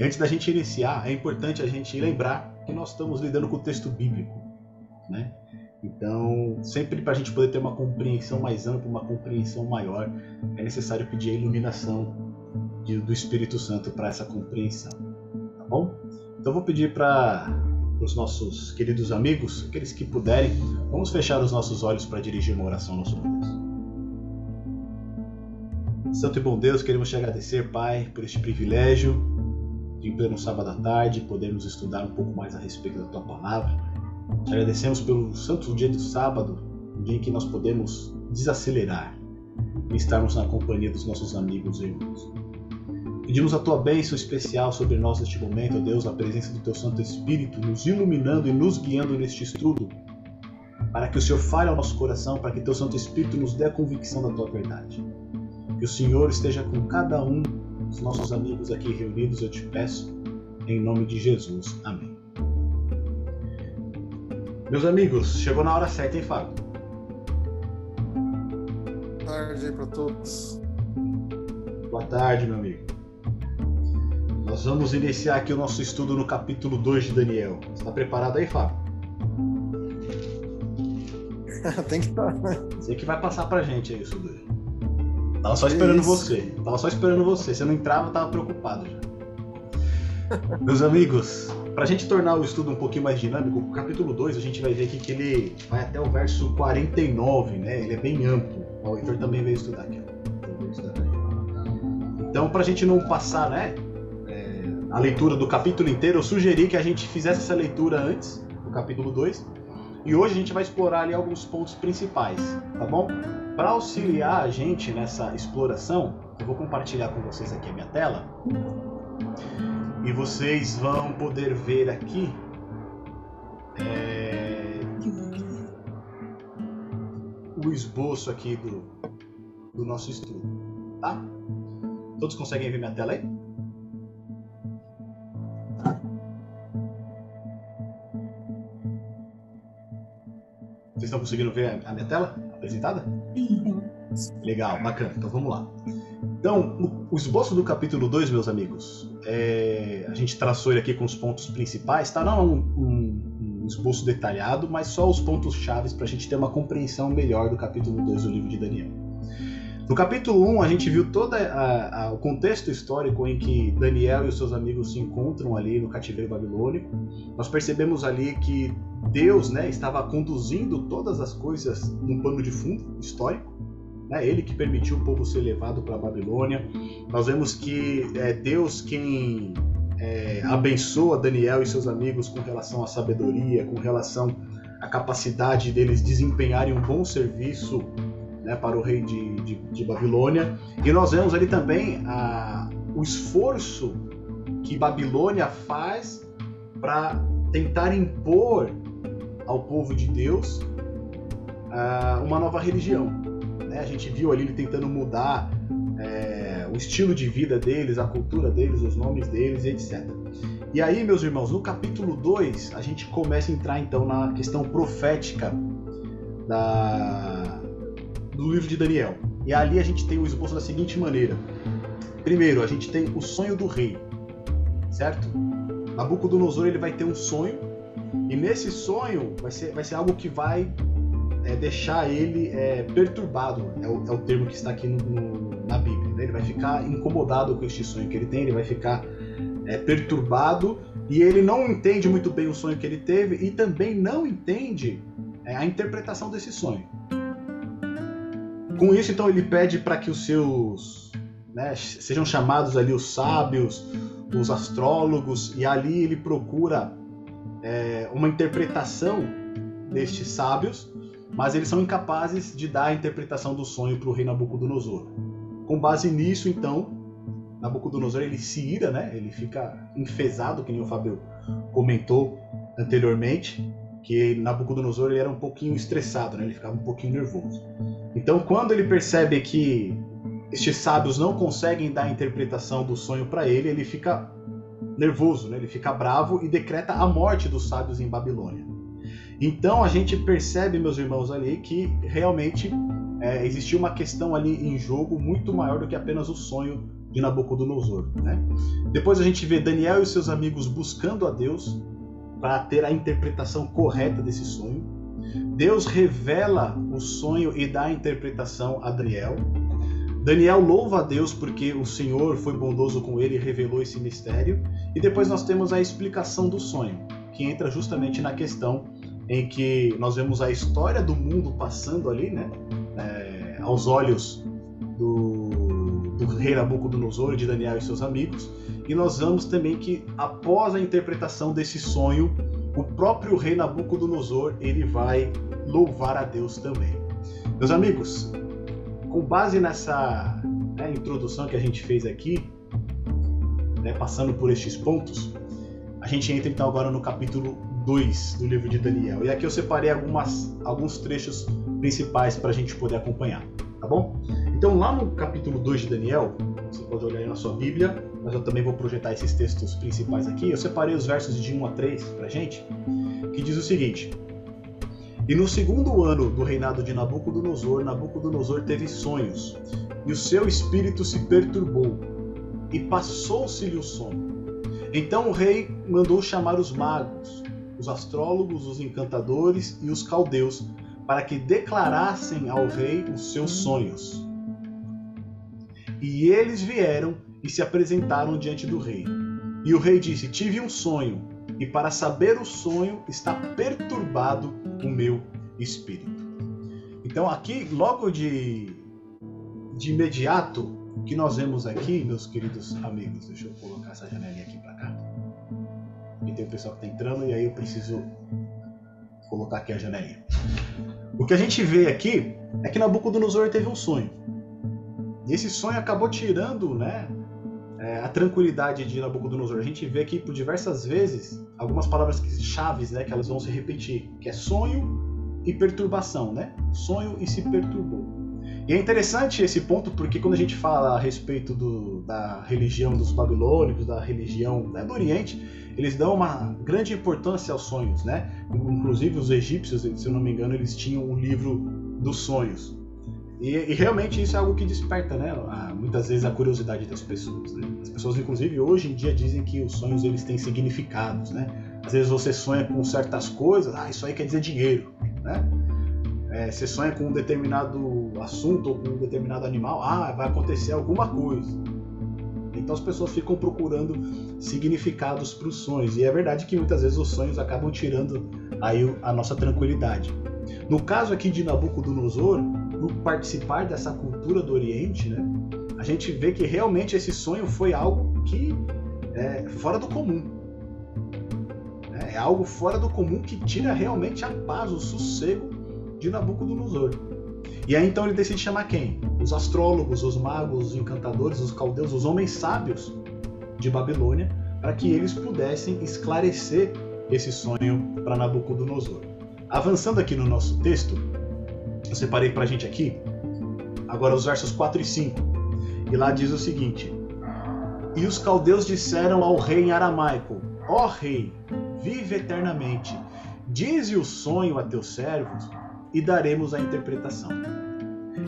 E antes da gente iniciar, é importante a gente lembrar que nós estamos lidando com o texto bíblico, né? Então, sempre para a gente poder ter uma compreensão mais ampla, uma compreensão maior, é necessário pedir a iluminação de, do Espírito Santo para essa compreensão, tá bom? Então, vou pedir para os nossos queridos amigos, aqueles que puderem, vamos fechar os nossos olhos para dirigir uma oração ao nosso Deus. Santo e bom Deus, queremos te agradecer, Pai, por este privilégio em pleno sábado à tarde, podermos estudar um pouco mais a respeito da tua palavra. Te agradecemos pelo santo dia do sábado, um dia em que nós podemos desacelerar e estarmos na companhia dos nossos amigos e irmãos. Pedimos a tua bênção especial sobre nós neste momento, ó Deus, a presença do teu Santo Espírito nos iluminando e nos guiando neste estudo, para que o Senhor fale ao nosso coração, para que teu Santo Espírito nos dê a convicção da tua verdade. Que o Senhor esteja com cada um dos nossos amigos aqui reunidos, eu te peço, em nome de Jesus. Amém. Meus amigos, chegou na hora certa, hein, Fábio? Boa tarde aí para todos. Boa tarde, meu amigo. Nós vamos iniciar aqui o nosso estudo no capítulo 2 de Daniel. Está preparado aí, Fábio? Tem que estar, né? Você que vai passar pra gente aí isso daí. Tava só esperando Isso. você. Tava só esperando você. Você não entrava, tava preocupado já. Meus amigos, pra gente tornar o estudo um pouquinho mais dinâmico, o capítulo 2 a gente vai ver aqui que ele vai até o verso 49, né? Ele é bem amplo. O Heitor também veio estudar aqui. Então, pra gente não passar, né? a leitura do capítulo inteiro, eu sugeri que a gente fizesse essa leitura antes, do capítulo 2. E hoje a gente vai explorar ali alguns pontos principais, tá bom? Para auxiliar a gente nessa exploração, eu vou compartilhar com vocês aqui a minha tela. E vocês vão poder ver aqui é, o esboço aqui do, do nosso estudo, tá? Todos conseguem ver minha tela aí? Vocês estão conseguindo ver a minha tela apresentada? Sim. Legal, bacana. Então vamos lá. Então, o esboço do capítulo 2, meus amigos, é... a gente traçou ele aqui com os pontos principais, tá? Não é um, um, um esboço detalhado, mas só os pontos chaves para a gente ter uma compreensão melhor do capítulo 2 do livro de Daniel. No capítulo 1, a gente viu todo o contexto histórico em que Daniel e os seus amigos se encontram ali no cativeiro babilônico. Nós percebemos ali que Deus né, estava conduzindo todas as coisas num pano de fundo histórico. Né? Ele que permitiu o povo ser levado para a Babilônia. Nós vemos que é Deus quem é, abençoa Daniel e seus amigos com relação à sabedoria, com relação à capacidade deles desempenharem um bom serviço né, para o rei de, de, de, Babilônia. E nós vemos ali também a, o esforço que Babilônia faz para tentar impor ao povo de Deus uh, uma nova religião. Né? A gente viu ali ele tentando mudar é, o estilo de vida deles, a cultura deles, os nomes deles, etc. E aí, meus irmãos, no capítulo 2, a gente começa a entrar então na questão profética da, do livro de Daniel. E ali a gente tem o esboço da seguinte maneira: primeiro, a gente tem o sonho do rei, certo? Nabucodonosor ele vai ter um sonho e nesse sonho vai ser, vai ser algo que vai é, deixar ele é, perturbado, é o, é o, termo que está aqui no, no, na Bíblia. Né? Ele vai ficar incomodado com este sonho que ele tem, ele vai ficar é, perturbado e ele não entende muito bem o sonho que ele teve e também não entende é, a interpretação desse sonho. Com isso, então, ele pede para que os seus né, sejam chamados ali os sábios, os astrólogos, e ali ele procura é, uma interpretação destes sábios, mas eles são incapazes de dar a interpretação do sonho para o rei Nabucodonosor. Com base nisso, então, Nabucodonosor ele se ira, né? Ele fica enfesado, que nem o Fábio comentou anteriormente, que Nabucodonosor ele era um pouquinho estressado, né? ele ficava um pouquinho nervoso. Então, quando ele percebe que estes sábios não conseguem dar a interpretação do sonho para ele, ele fica nervoso, né? ele fica bravo e decreta a morte dos sábios em Babilônia. Então a gente percebe, meus irmãos, ali que realmente é, existia uma questão ali em jogo muito maior do que apenas o sonho de Nabucodonosor. Né? Depois a gente vê Daniel e seus amigos buscando a Deus para ter a interpretação correta desse sonho. Deus revela o sonho e dá a interpretação a Daniel. Daniel louva a Deus porque o Senhor foi bondoso com ele e revelou esse mistério. E depois nós temos a explicação do sonho, que entra justamente na questão em que nós vemos a história do mundo passando ali, né, é, aos olhos do, do rei Nabucodonosor, de Daniel e seus amigos, e nós vemos também que após a interpretação desse sonho, o próprio rei Nabucodonosor ele vai louvar a Deus também. Meus amigos, com base nessa né, introdução que a gente fez aqui, né, passando por estes pontos, a gente entra então agora no capítulo 2 do livro de Daniel. E aqui eu separei algumas, alguns trechos principais para a gente poder acompanhar, tá bom? Então, lá no capítulo 2 de Daniel, você pode olhar aí na sua Bíblia, mas eu também vou projetar esses textos principais aqui. Eu separei os versos de 1 a 3 para gente, que diz o seguinte: E no segundo ano do reinado de Nabucodonosor, Nabucodonosor teve sonhos, e o seu espírito se perturbou, e passou-se-lhe o sono. Então o rei mandou chamar os magos, os astrólogos, os encantadores e os caldeus, para que declarassem ao rei os seus sonhos. E eles vieram e se apresentaram diante do rei. E o rei disse: Tive um sonho, e para saber o sonho está perturbado o meu espírito. Então, aqui, logo de, de imediato, o que nós vemos aqui, meus queridos amigos, deixa eu colocar essa janelinha aqui para cá e tem o pessoal que está entrando, e aí eu preciso colocar aqui a janelinha. O que a gente vê aqui é que Nabucodonosor teve um sonho. E esse sonho acabou tirando né, é, a tranquilidade de Nabucodonosor. A gente vê aqui por diversas vezes algumas palavras chaves né, que elas vão se repetir, que é sonho e perturbação, né? Sonho e se perturbou. E é interessante esse ponto porque quando a gente fala a respeito do, da religião dos babilônicos, da religião né, do Oriente, eles dão uma grande importância aos sonhos, né? Inclusive os egípcios, se eu não me engano, eles tinham um livro dos sonhos. E, e realmente isso é algo que desperta, né? A, muitas vezes a curiosidade das pessoas. Né? As pessoas, inclusive, hoje em dia dizem que os sonhos eles têm significados, né? Às vezes você sonha com certas coisas, ah, isso aí quer dizer dinheiro, né? É, você sonha com um determinado assunto ou com um determinado animal, ah, vai acontecer alguma coisa. Então as pessoas ficam procurando significados para os sonhos. E é verdade que muitas vezes os sonhos acabam tirando aí a nossa tranquilidade. No caso aqui de Nabucodonosor, no participar dessa cultura do Oriente, né, a gente vê que realmente esse sonho foi algo que é fora do comum. É algo fora do comum que tira realmente a paz, o sossego de Nabucodonosor. E aí então ele decide chamar quem? Os astrólogos, os magos, os encantadores, os caldeus, os homens sábios de Babilônia, para que eles pudessem esclarecer esse sonho para Nabucodonosor. Avançando aqui no nosso texto, eu separei para a gente aqui, agora os versos 4 e 5. E lá diz o seguinte: E os caldeus disseram ao rei em aramaico: Ó rei, vive eternamente, dize o sonho a teus servos e daremos a interpretação.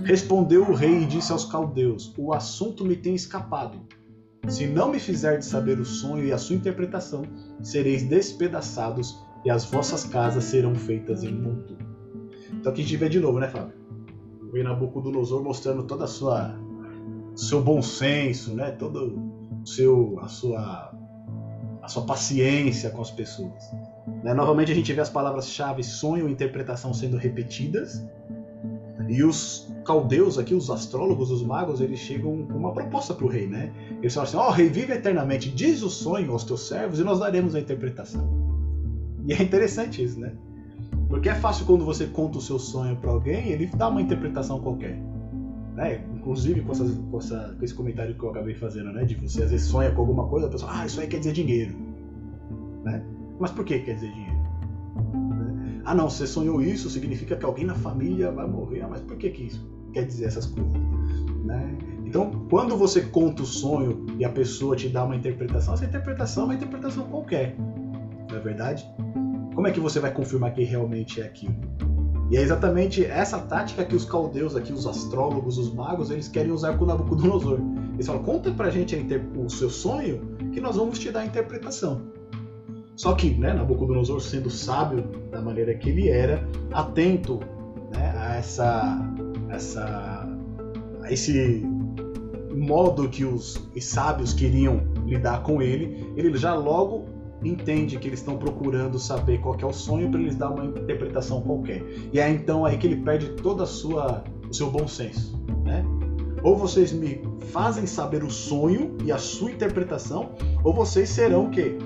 Respondeu o rei e disse aos caldeus: O assunto me tem escapado. Se não me fizerdes saber o sonho e a sua interpretação, sereis despedaçados e as vossas casas serão feitas em monturo. Então aqui a gente vê de novo, né, Fábio? O Nabucodonosor mostrando toda a sua seu bom senso, né? Todo seu a sua a sua paciência com as pessoas. Né? Novamente a gente vê as palavras-chave sonho e interpretação sendo repetidas. E os caldeus aqui, os astrólogos, os magos, eles chegam com uma proposta para o rei, né? Eles falam assim: Ó, oh, rei, vive eternamente, diz o sonho aos teus servos e nós daremos a interpretação. E é interessante isso, né? Porque é fácil quando você conta o seu sonho para alguém, ele dá uma interpretação qualquer. Né? Inclusive com, essas, com, essa, com, esse comentário que eu acabei fazendo, né? De você às vezes sonha com alguma coisa, a pessoa, ah, isso aí quer dizer dinheiro. Né? Mas por que quer dizer dinheiro? Né? Ah, não, você sonhou isso, significa que alguém na família vai morrer. Ah, mas por que, que isso quer dizer essas coisas? Né? Então, quando você conta o sonho e a pessoa te dá uma interpretação, essa interpretação é uma interpretação qualquer. Não é verdade? Como é que você vai confirmar que realmente é aquilo? E é exatamente essa tática que os caldeus aqui, os astrólogos, os magos, eles querem usar com Nabucodonosor. Eles falam, conta pra gente o seu sonho, que nós vamos te dar a interpretação. Só que, né, Nabucodonosor, sendo sábio da maneira que ele era, atento né, a essa, essa, a esse modo que os, os sábios queriam lidar com ele, ele já logo entende que eles estão procurando saber qual é o sonho para eles dar uma interpretação qualquer. E é então aí que ele perde toda a sua o seu bom senso, né? Ou vocês me fazem saber o sonho e a sua interpretação, ou vocês serão o quê?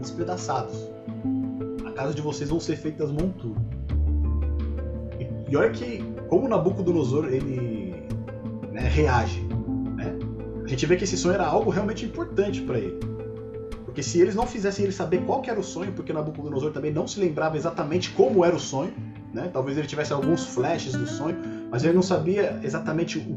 Despedaçados. A casa de vocês vão ser feitas monturas. E, e olha que como Nabucodonosor ele né, reage, né? A gente vê que esse sonho era algo realmente importante para ele. Porque se eles não fizessem ele saber qual era o sonho, porque Nabucodonosor também não se lembrava exatamente como era o sonho, né? Talvez ele tivesse alguns flashes do sonho, mas ele não sabia exatamente o,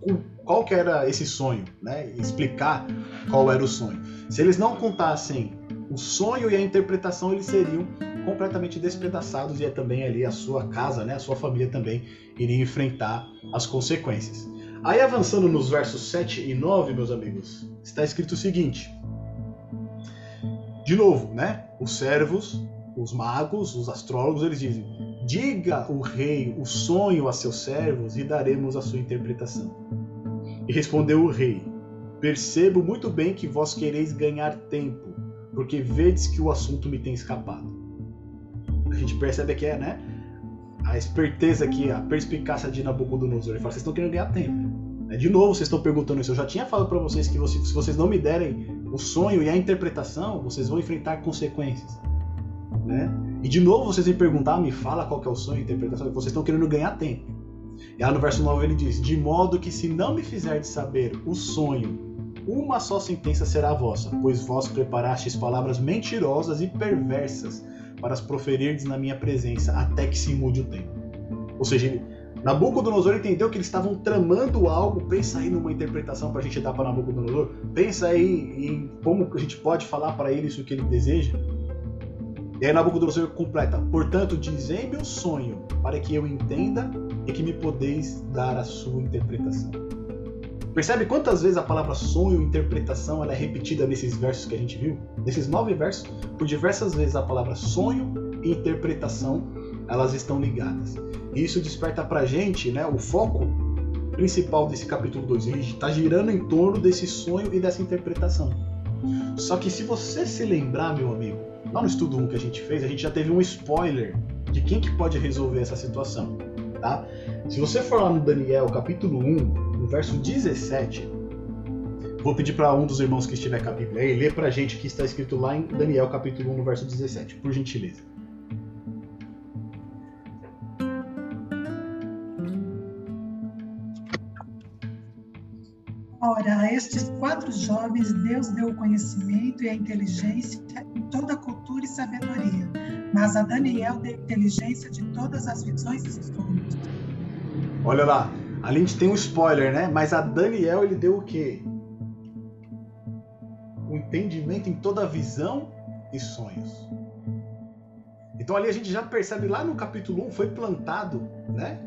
o, qual que era esse sonho, né? explicar qual era o sonho. Se eles não contassem o sonho e a interpretação, eles seriam completamente despedaçados e é também ali a sua casa, né? A sua família também iria enfrentar as consequências. Aí avançando nos versos 7 e 9, meus amigos, está escrito o seguinte: de novo, né? Os servos, os magos, os astrólogos, eles dizem: Diga o rei o sonho a seus servos e daremos a sua interpretação. E respondeu o rei: Percebo muito bem que vós quereis ganhar tempo, porque vedes que o assunto me tem escapado. A gente percebe que é, né? A esperteza aqui, a perspicácia de Nabucodonosor. Ele fala: Vocês estão querendo ganhar tempo. De novo, vocês estão perguntando isso. Eu já tinha falado para vocês que se vocês não me derem o sonho e a interpretação, vocês vão enfrentar consequências. Né? E de novo vocês vêm perguntar, me fala qual é o sonho e a interpretação, vocês estão querendo ganhar tempo. E lá no verso 9 ele diz: De modo que se não me fizerdes saber o sonho, uma só sentença será vossa, pois vós preparastes palavras mentirosas e perversas para as proferirdes na minha presença, até que se mude o tempo. Ou seja, Nabucodonosor entendeu que eles estavam tramando algo. Pensa aí numa interpretação para a gente dar para Nabucodonosor. Pensa aí em como a gente pode falar para ele isso que ele deseja. E aí Nabucodonosor completa: Portanto, dizei-me o sonho, para que eu entenda e que me podeis dar a sua interpretação. Percebe quantas vezes a palavra sonho interpretação ela é repetida nesses versos que a gente viu? Nesses nove versos, por diversas vezes a palavra sonho e interpretação elas estão ligadas. E isso desperta pra gente né, o foco principal desse capítulo 2. Ele está girando em torno desse sonho e dessa interpretação. Só que se você se lembrar, meu amigo, lá no estudo 1 que a gente fez, a gente já teve um spoiler de quem que pode resolver essa situação. Tá? Se você for lá no Daniel, capítulo 1, no verso 17, vou pedir para um dos irmãos que estiver com a Bíblia aí ler para a gente o que está escrito lá em Daniel, capítulo 1, no verso 17, por gentileza. Ora, a estes quatro jovens Deus deu o conhecimento e a inteligência em toda a cultura e sabedoria, mas a Daniel deu inteligência de todas as visões e sonhos. Olha lá, a gente tem um spoiler, né? Mas a Daniel ele deu o quê? O entendimento em toda a visão e sonhos. Então ali a gente já percebe lá no capítulo 1 foi plantado, né?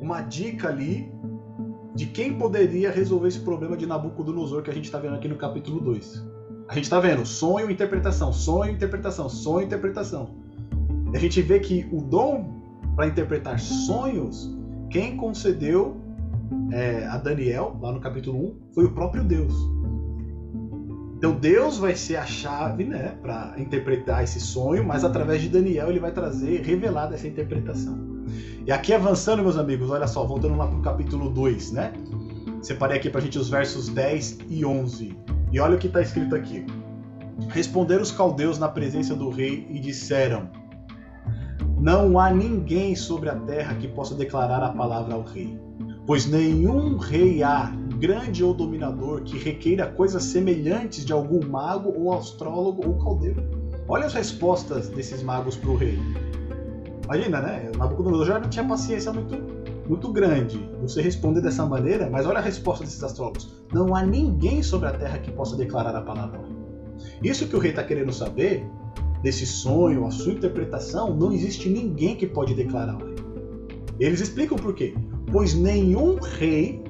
Uma dica ali de quem poderia resolver esse problema de Nabucodonosor que a gente está vendo aqui no capítulo 2. A gente está vendo sonho, interpretação, sonho, interpretação, sonho, interpretação. E a gente vê que o dom para interpretar sonhos, quem concedeu é, a Daniel, lá no capítulo 1, foi o próprio Deus. Então Deus vai ser a chave né, para interpretar esse sonho, mas através de Daniel ele vai trazer, revelar essa interpretação. E aqui avançando, meus amigos, olha só, voltando lá para o capítulo 2, né? Separei aqui para a gente os versos 10 e 11. E olha o que está escrito aqui. Responderam os caldeus na presença do rei e disseram: Não há ninguém sobre a terra que possa declarar a palavra ao rei, pois nenhum rei há, grande ou dominador, que requeira coisas semelhantes de algum mago ou astrólogo ou caldeiro. Olha as respostas desses magos para o rei. Imagina, né? O Nabucodonosor já não tinha paciência muito, muito grande. Você responder dessa maneira, mas olha a resposta desses astrólogos. Não há ninguém sobre a terra que possa declarar a palavra. Isso que o rei está querendo saber desse sonho, a sua interpretação, não existe ninguém que pode declarar. Eles explicam por quê. Pois nenhum rei,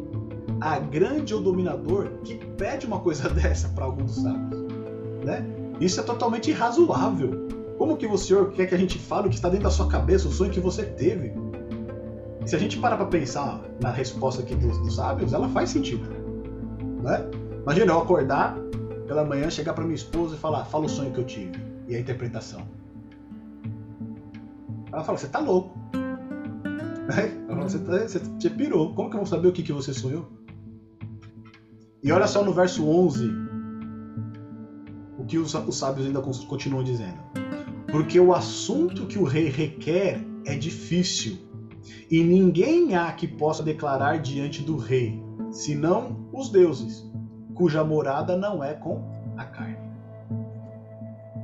a grande ou dominador, que pede uma coisa dessa para algum dos sábios. Né? Isso é totalmente irrazoável. Como que o Senhor quer que a gente fale o que está dentro da sua cabeça, o sonho que você teve? E se a gente parar para pensar na resposta aqui dos, dos, sábios, ela faz sentido. Né? Imagina eu acordar pela manhã, chegar para minha esposa e falar: fala o sonho que eu tive e a interpretação. Ela fala: você tá louco. Você, tá, você, você pirou. Como que eu vou saber o que, que você sonhou? E olha só no verso 11 o que os, os sábios ainda continuam dizendo. Porque o assunto que o rei requer é difícil, e ninguém há que possa declarar diante do rei, senão os deuses, cuja morada não é com a carne.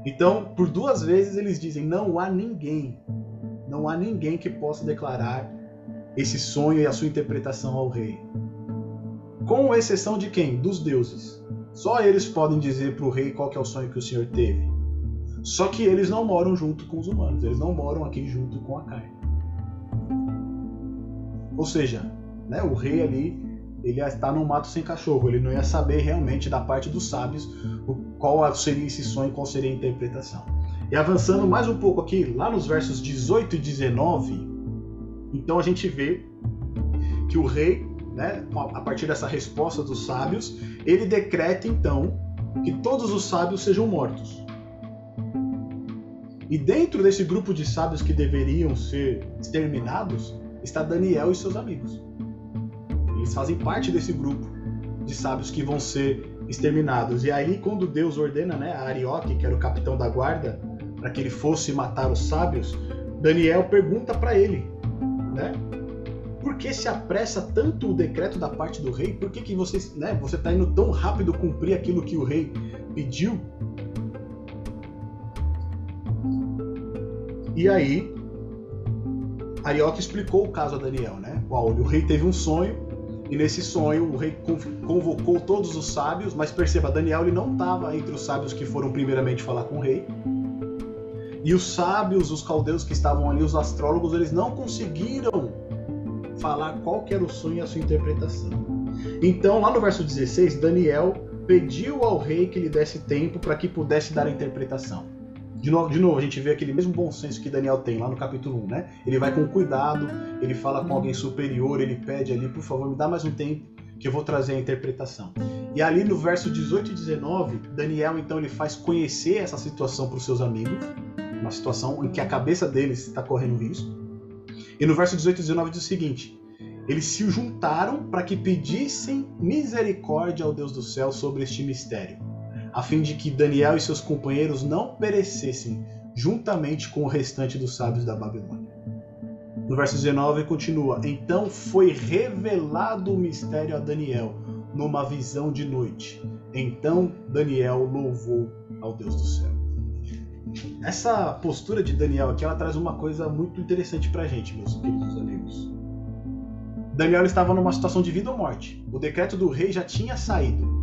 Então, por duas vezes eles dizem: não há ninguém não há ninguém que possa declarar esse sonho e a sua interpretação ao rei. Com exceção de quem? Dos deuses. Só eles podem dizer para o rei qual é o sonho que o Senhor teve. Só que eles não moram junto com os humanos, eles não moram aqui junto com a carne. Ou seja, né, o rei ali ele está no mato sem cachorro, ele não ia saber realmente da parte dos sábios qual seria esse sonho, qual seria a interpretação. E avançando mais um pouco aqui, lá nos versos 18 e 19, então a gente vê que o rei, né, a partir dessa resposta dos sábios, ele decreta então que todos os sábios sejam mortos. E dentro desse grupo de sábios que deveriam ser exterminados, está Daniel e seus amigos. Eles fazem parte desse grupo de sábios que vão ser exterminados. E aí, quando Deus ordena né, a Arioque, que era o capitão da guarda, para que ele fosse matar os sábios, Daniel pergunta para ele, né? Por que se apressa tanto o decreto da parte do rei? Por que, que você, né, você está indo tão rápido cumprir aquilo que o rei pediu? E aí, Arioque explicou o caso a Daniel, né? O rei teve um sonho e nesse sonho o rei convocou todos os sábios, mas perceba, Daniel ele não estava entre os sábios que foram primeiramente falar com o rei. E os sábios, os caldeus que estavam ali, os astrólogos, eles não conseguiram falar qual era o sonho e a sua interpretação. Então, lá no verso 16, Daniel pediu ao rei que lhe desse tempo para que pudesse dar a interpretação. De novo, de novo, a gente vê aquele mesmo bom senso que Daniel tem lá no capítulo 1, né? Ele vai com cuidado, ele fala com alguém superior, ele pede ali, por favor, me dá mais um tempo que eu vou trazer a interpretação. E ali no verso 18 e 19, Daniel então ele faz conhecer essa situação para os seus amigos uma situação em que a cabeça deles está correndo risco. E no verso 18 e 19 diz o seguinte: Eles se juntaram para que pedissem misericórdia ao Deus do céu sobre este mistério, a fim de que Daniel e seus companheiros não perecessem juntamente com o restante dos sábios da Babilônia. No verso 19 continua: Então foi revelado o mistério a Daniel numa visão de noite. Então Daniel louvou ao Deus do céu. Essa postura de Daniel aqui, ela traz uma coisa muito interessante pra gente, meus queridos amigos. Daniel estava numa situação de vida ou morte. O decreto do rei já tinha saído.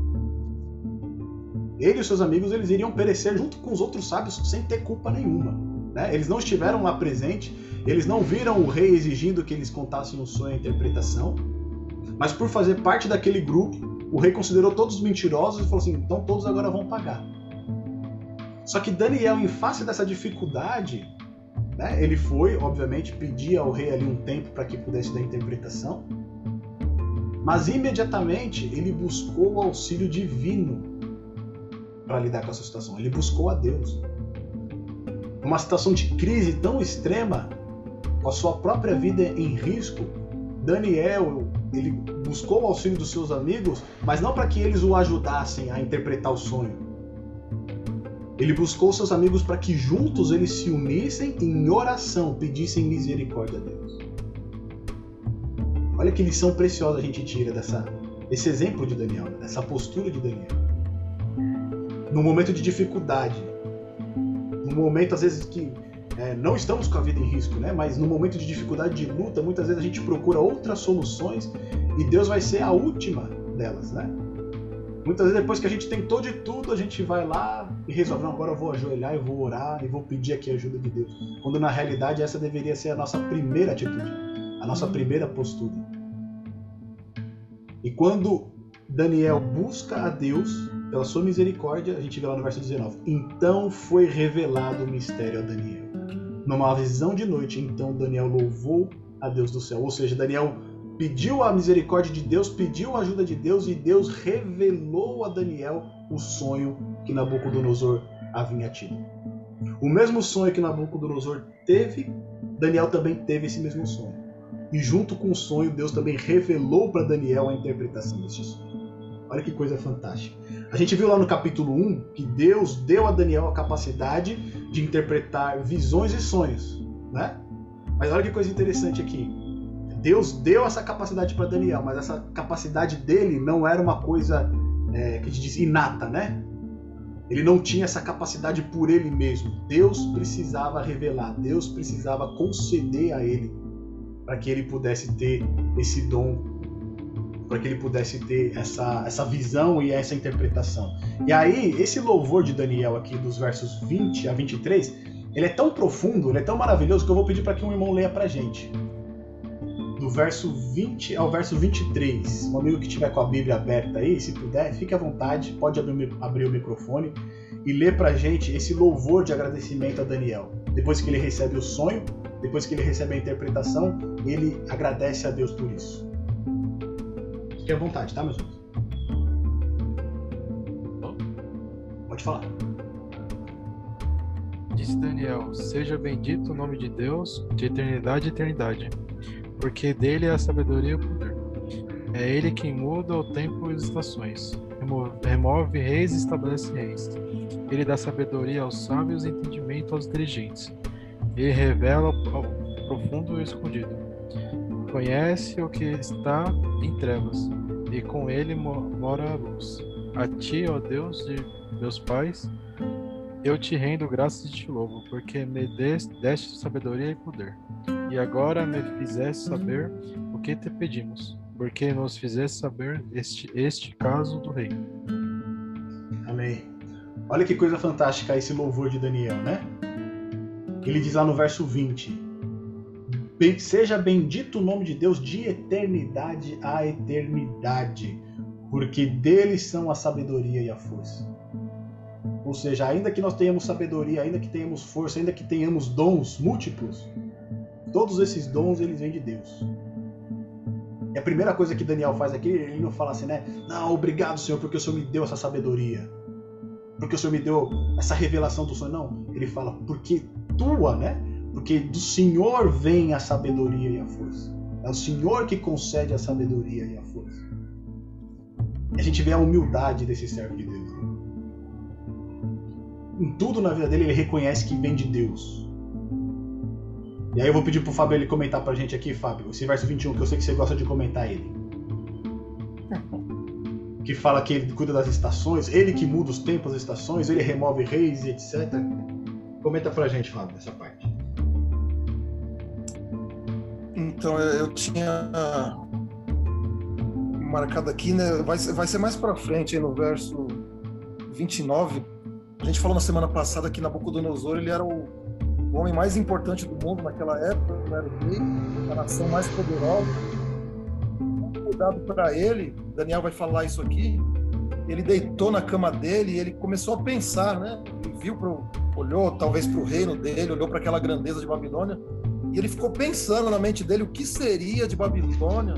Ele e seus amigos eles iriam perecer junto com os outros sábios sem ter culpa nenhuma. Né? Eles não estiveram lá presentes, eles não viram o rei exigindo que eles contassem o sonho e interpretação. Mas por fazer parte daquele grupo, o rei considerou todos mentirosos e falou assim: então todos agora vão pagar. Só que Daniel, em face dessa dificuldade, né, ele foi, obviamente, pedir ao rei ali um tempo para que pudesse dar interpretação. Mas imediatamente ele buscou o auxílio divino para lidar com essa situação. Ele buscou a Deus. Uma situação de crise tão extrema, com a sua própria vida em risco, Daniel ele buscou o auxílio dos seus amigos, mas não para que eles o ajudassem a interpretar o sonho, ele buscou seus amigos para que juntos eles se unissem em oração, pedissem misericórdia a Deus. Olha que lição preciosa a gente tira dessa, desse exemplo de Daniel, dessa postura de Daniel. No momento de dificuldade, no momento às vezes que é, não estamos com a vida em risco, né? mas no momento de dificuldade, de luta, muitas vezes a gente procura outras soluções e Deus vai ser a última delas. Né? Muitas vezes, depois que a gente tentou de tudo, a gente vai lá e resolve, não, agora eu vou ajoelhar e vou orar e vou pedir aqui a ajuda de Deus. Quando na realidade essa deveria ser a nossa primeira atitude, a nossa primeira postura. E quando Daniel busca a Deus pela sua misericórdia, a gente vê lá no verso 19: Então foi revelado o mistério a Daniel. Numa visão de noite, então Daniel louvou a Deus do céu. Ou seja, Daniel pediu a misericórdia de Deus, pediu a ajuda de Deus e Deus revelou a Daniel o sonho que Nabucodonosor havia tido. O mesmo sonho que Nabucodonosor teve, Daniel também teve esse mesmo sonho. E junto com o sonho, Deus também revelou para Daniel a interpretação desse sonho. Olha que coisa fantástica. A gente viu lá no capítulo 1 que Deus deu a Daniel a capacidade de interpretar visões e sonhos, né? Mas olha que coisa interessante aqui. Deus deu essa capacidade para Daniel, mas essa capacidade dele não era uma coisa é, que a gente diz inata, né? Ele não tinha essa capacidade por ele mesmo. Deus precisava revelar, Deus precisava conceder a ele para que ele pudesse ter esse dom, para que ele pudesse ter essa, essa visão e essa interpretação. E aí, esse louvor de Daniel aqui dos versos 20 a 23, ele é tão profundo, ele é tão maravilhoso que eu vou pedir para que um irmão leia para gente do verso 20 ao verso 23. Um amigo que tiver com a Bíblia aberta aí, se puder, fique à vontade, pode abrir, abrir o microfone e ler pra gente esse louvor de agradecimento a Daniel. Depois que ele recebe o sonho, depois que ele recebe a interpretação, ele agradece a Deus por isso. Fique à vontade, tá, meus irmãos? Pode falar. Disse Daniel: Seja bendito o nome de Deus de eternidade e eternidade porque dele é a sabedoria e o poder. É ele quem muda o tempo e as estações, remove, remove reis e estabelece reis. Ele dá sabedoria aos sábios e entendimento aos inteligentes. Ele revela ao profundo e escondido. Conhece o que está em trevas, e com ele mora a luz. A ti, ó Deus de meus pais, eu te rendo graças e te louvo, porque me deste sabedoria e poder. E agora me fizeste saber o que te pedimos, porque nos fizeste saber este, este caso do rei. Amém. Olha que coisa fantástica esse louvor de Daniel, né? Ele diz lá no verso 20: Seja bendito o nome de Deus de eternidade a eternidade, porque dele são a sabedoria e a força. Ou seja, ainda que nós tenhamos sabedoria, ainda que tenhamos força, ainda que tenhamos dons múltiplos, todos esses dons eles vêm de Deus. E a primeira coisa que Daniel faz aqui, ele não fala assim, né? Não, obrigado, Senhor, porque o Senhor me deu essa sabedoria. Porque o Senhor me deu essa revelação do sonho. Não, ele fala, porque tua, né? Porque do Senhor vem a sabedoria e a força. É o Senhor que concede a sabedoria e a força. E a gente vê a humildade desse servo de Deus em tudo na vida dele ele reconhece que vem de Deus. E aí eu vou pedir pro Fábio ele comentar pra gente aqui, Fábio, esse verso 21, que eu sei que você gosta de comentar ele. Que fala que ele cuida das estações, ele que muda os tempos das estações, ele remove reis e etc. Comenta pra gente, Fábio, essa parte. Então, eu tinha marcado aqui, né? Vai, vai ser mais para frente, no verso 29, a gente falou na semana passada que Nabucodonosor ele era o, o homem mais importante do mundo naquela época, era o rei, a nação mais poderosa. Cuidado para ele, Daniel vai falar isso aqui. Ele deitou na cama dele e ele começou a pensar, né? Ele viu pro, olhou talvez para o reino dele, olhou para aquela grandeza de Babilônia e ele ficou pensando na mente dele o que seria de Babilônia,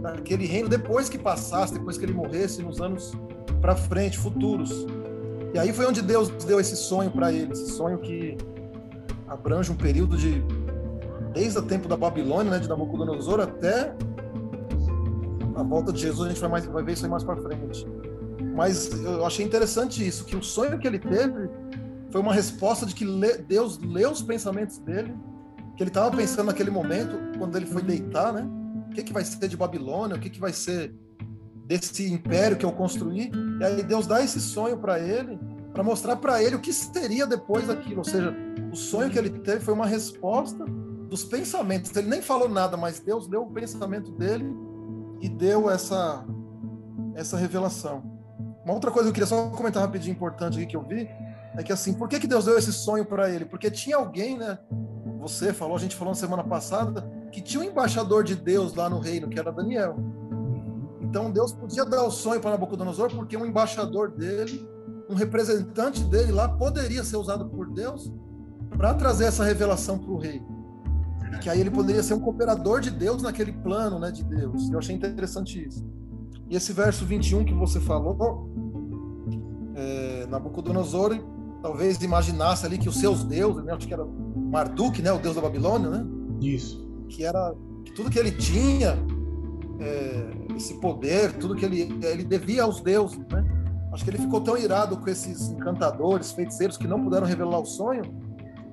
daquele reino depois que passasse, depois que ele morresse, nos anos para frente, futuros. E aí foi onde Deus deu esse sonho para ele, esse sonho que abrange um período de desde o tempo da Babilônia, né, de Nabucodonosor até a volta de Jesus, a gente vai, mais, vai ver isso aí mais para frente. Mas eu achei interessante isso, que o sonho que ele teve foi uma resposta de que Deus leu os pensamentos dele, que ele estava pensando naquele momento, quando ele foi deitar, né? O que, que vai ser de Babilônia? O que, que vai ser desse império que eu construí. E aí Deus dá esse sonho para ele, para mostrar para ele o que seria depois daquilo. Ou seja, o sonho que ele teve foi uma resposta dos pensamentos. Ele nem falou nada, mas Deus deu o pensamento dele e deu essa essa revelação. uma outra coisa que eu queria só comentar rapidinho importante aqui que eu vi é que assim, por que, que Deus deu esse sonho para ele? Porque tinha alguém, né? Você falou, a gente falou na semana passada, que tinha um embaixador de Deus lá no reino, que era Daniel. Então Deus podia dar o sonho para Nabucodonosor, porque um embaixador dele, um representante dele lá, poderia ser usado por Deus para trazer essa revelação para o rei. E que aí ele poderia ser um cooperador de Deus naquele plano né, de Deus. Eu achei interessante isso. E esse verso 21 que você falou, é, Nabucodonosor talvez imaginasse ali que os seus deuses, né, acho que era Marduk, né, o deus da Babilônia, né? Isso. Que era tudo que ele tinha, é, esse poder, tudo que ele ele devia aos deuses, né? Acho que ele ficou tão irado com esses encantadores, feiticeiros que não puderam revelar o sonho,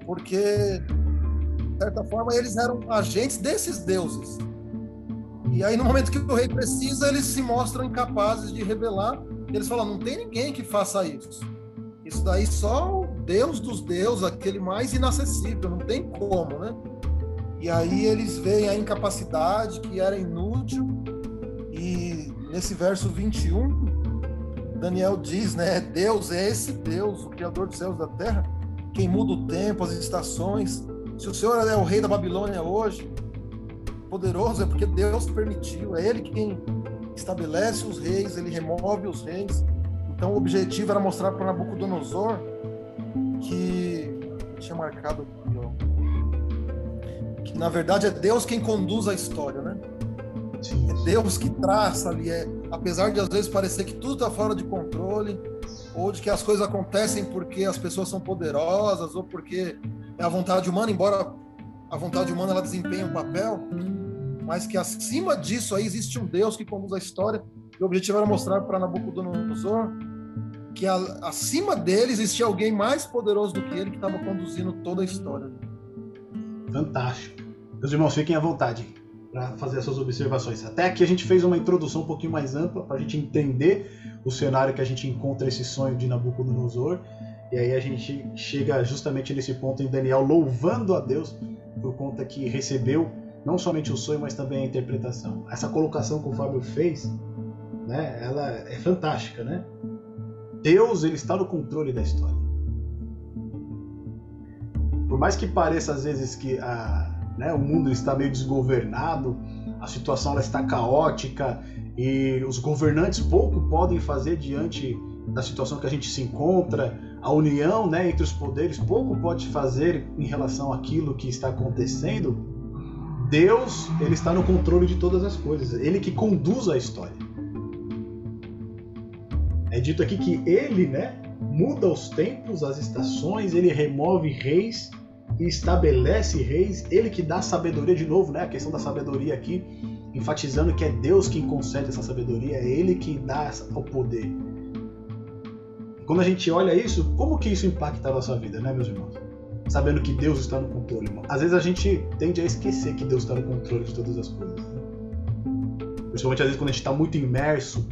porque de certa forma eles eram agentes desses deuses. E aí no momento que o rei precisa, eles se mostram incapazes de revelar. Eles falam: não tem ninguém que faça isso. Isso daí só Deus dos deuses, aquele mais inacessível, não tem como, né? E aí eles veem a incapacidade, que era inútil, e nesse verso 21, Daniel diz, né? Deus é esse Deus, o Criador dos céus e da terra, quem muda o tempo, as estações. Se o Senhor é o rei da Babilônia hoje, poderoso, é porque Deus permitiu, é Ele quem estabelece os reis, Ele remove os reis. Então o objetivo era mostrar para Nabucodonosor que tinha marcado que na verdade é Deus quem conduz a história, né? É Deus que traça ali, é, apesar de às vezes parecer que tudo está fora de controle, ou de que as coisas acontecem porque as pessoas são poderosas, ou porque é a vontade humana, embora a vontade humana ela desempenhe um papel, mas que acima disso aí existe um Deus que conduz a história. E o objetivo era mostrar para Nabucodonosor que a, acima dele existia alguém mais poderoso do que ele que estava conduzindo toda a história. Fantástico. Meus irmãos, fiquem à vontade para fazer essas observações. Até aqui a gente fez uma introdução um pouquinho mais ampla para a gente entender o cenário que a gente encontra esse sonho de Nabucodonosor. E aí a gente chega justamente nesse ponto em Daniel louvando a Deus por conta que recebeu não somente o sonho, mas também a interpretação. Essa colocação que o Fábio fez né? Ela é fantástica, né? Deus ele está no controle da história. Por mais que pareça às vezes que a, né, o mundo está meio desgovernado, a situação ela está caótica e os governantes pouco podem fazer diante da situação que a gente se encontra, a união né, entre os poderes pouco pode fazer em relação àquilo que está acontecendo. Deus ele está no controle de todas as coisas, ele que conduz a história. É dito aqui que ele, né, muda os tempos, as estações, ele remove reis e estabelece reis, ele que dá sabedoria de novo, né? A questão da sabedoria aqui, enfatizando que é Deus quem concede essa sabedoria, é ele que dá o poder. Quando a gente olha isso, como que isso impacta a nossa vida, né, meus irmãos? Sabendo que Deus está no controle, irmão. Às vezes a gente tende a esquecer que Deus está no controle de todas as coisas. Né? Principalmente às vezes quando a gente está muito imerso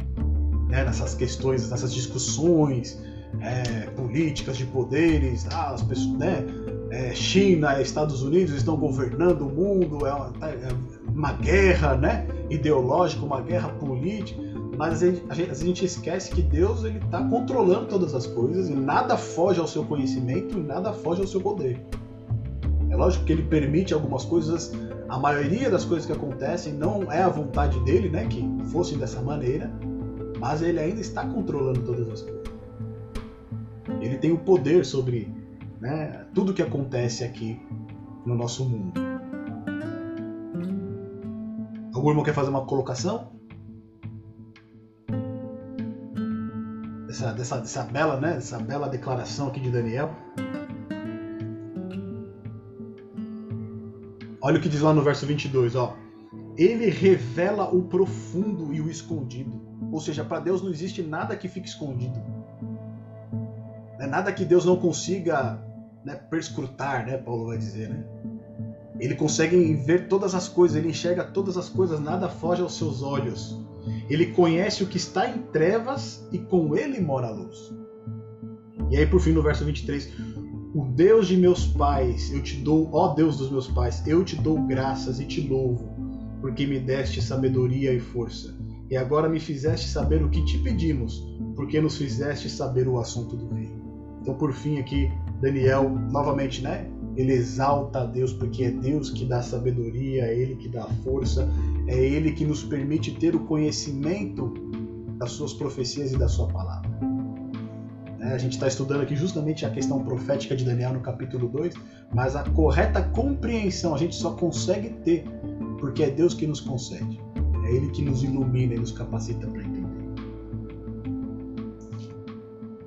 né, nessas questões, nessas discussões é, políticas de poderes, ah, as pessoas, né, é, China, Estados Unidos estão governando o mundo, é uma, tá, é uma guerra, né, ideológica, uma guerra política, mas a gente, a gente esquece que Deus ele está controlando todas as coisas e nada foge ao seu conhecimento e nada foge ao seu poder. É lógico que ele permite algumas coisas, a maioria das coisas que acontecem não é a vontade dele, né, que fossem dessa maneira, mas ele ainda está controlando todas as coisas. Ele tem o poder sobre né, tudo que acontece aqui no nosso mundo. Algum irmão quer fazer uma colocação? Dessa, dessa, dessa bela, né, dessa bela declaração aqui de Daniel. Olha o que diz lá no verso 22, ó. Ele revela o profundo e o escondido ou seja, para Deus não existe nada que fique escondido. É nada que Deus não consiga né, perscrutar, né, Paulo vai dizer. Né? Ele consegue ver todas as coisas, ele enxerga todas as coisas, nada foge aos seus olhos. Ele conhece o que está em trevas e com ele mora a luz. E aí, por fim, no verso 23, o Deus de meus pais, eu te dou, ó Deus dos meus pais, eu te dou graças e te louvo, porque me deste sabedoria e força e agora me fizeste saber o que te pedimos, porque nos fizeste saber o assunto do rei. Então, por fim, aqui, Daniel, novamente, né? Ele exalta a Deus, porque é Deus que dá sabedoria, é Ele que dá força, é Ele que nos permite ter o conhecimento das suas profecias e da sua palavra. É, a gente está estudando aqui justamente a questão profética de Daniel no capítulo 2, mas a correta compreensão a gente só consegue ter porque é Deus que nos concede. É Ele que nos ilumina e nos capacita para entender.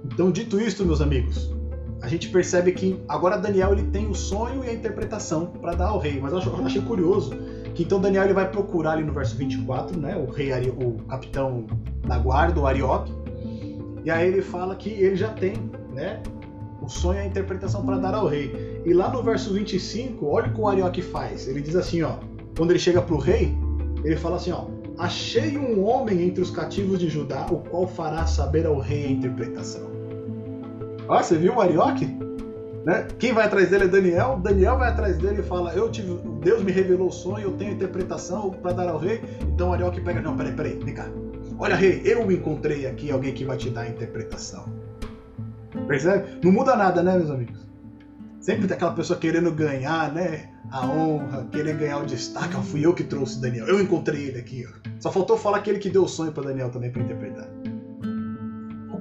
Então, dito isto, meus amigos, a gente percebe que agora Daniel ele tem o sonho e a interpretação para dar ao rei. Mas eu achei curioso que então Daniel ele vai procurar ali no verso 24, né, o rei o capitão da guarda, o Arioque, e aí ele fala que ele já tem, né, o sonho e a interpretação para dar ao rei. E lá no verso 25, olha o que o Arioque faz. Ele diz assim, ó, quando ele chega para o rei, ele fala assim, ó, achei um homem entre os cativos de Judá, o qual fará saber ao rei a interpretação. Ó, você viu o Arioque? Né? Quem vai atrás dele é Daniel. Daniel vai atrás dele e fala: Eu tive, Deus me revelou o sonho, eu tenho interpretação para dar ao rei. Então Arioque pega: Não, peraí, peraí, vem cá. Olha, rei, eu encontrei aqui alguém que vai te dar a interpretação. Percebe? Não muda nada, né, meus amigos? Sempre tem aquela pessoa querendo ganhar, né? A honra, querer ganhar o destaque. Ah, fui eu que trouxe Daniel. Eu encontrei ele aqui. Ó. Só faltou falar aquele que deu o sonho para Daniel também para interpretar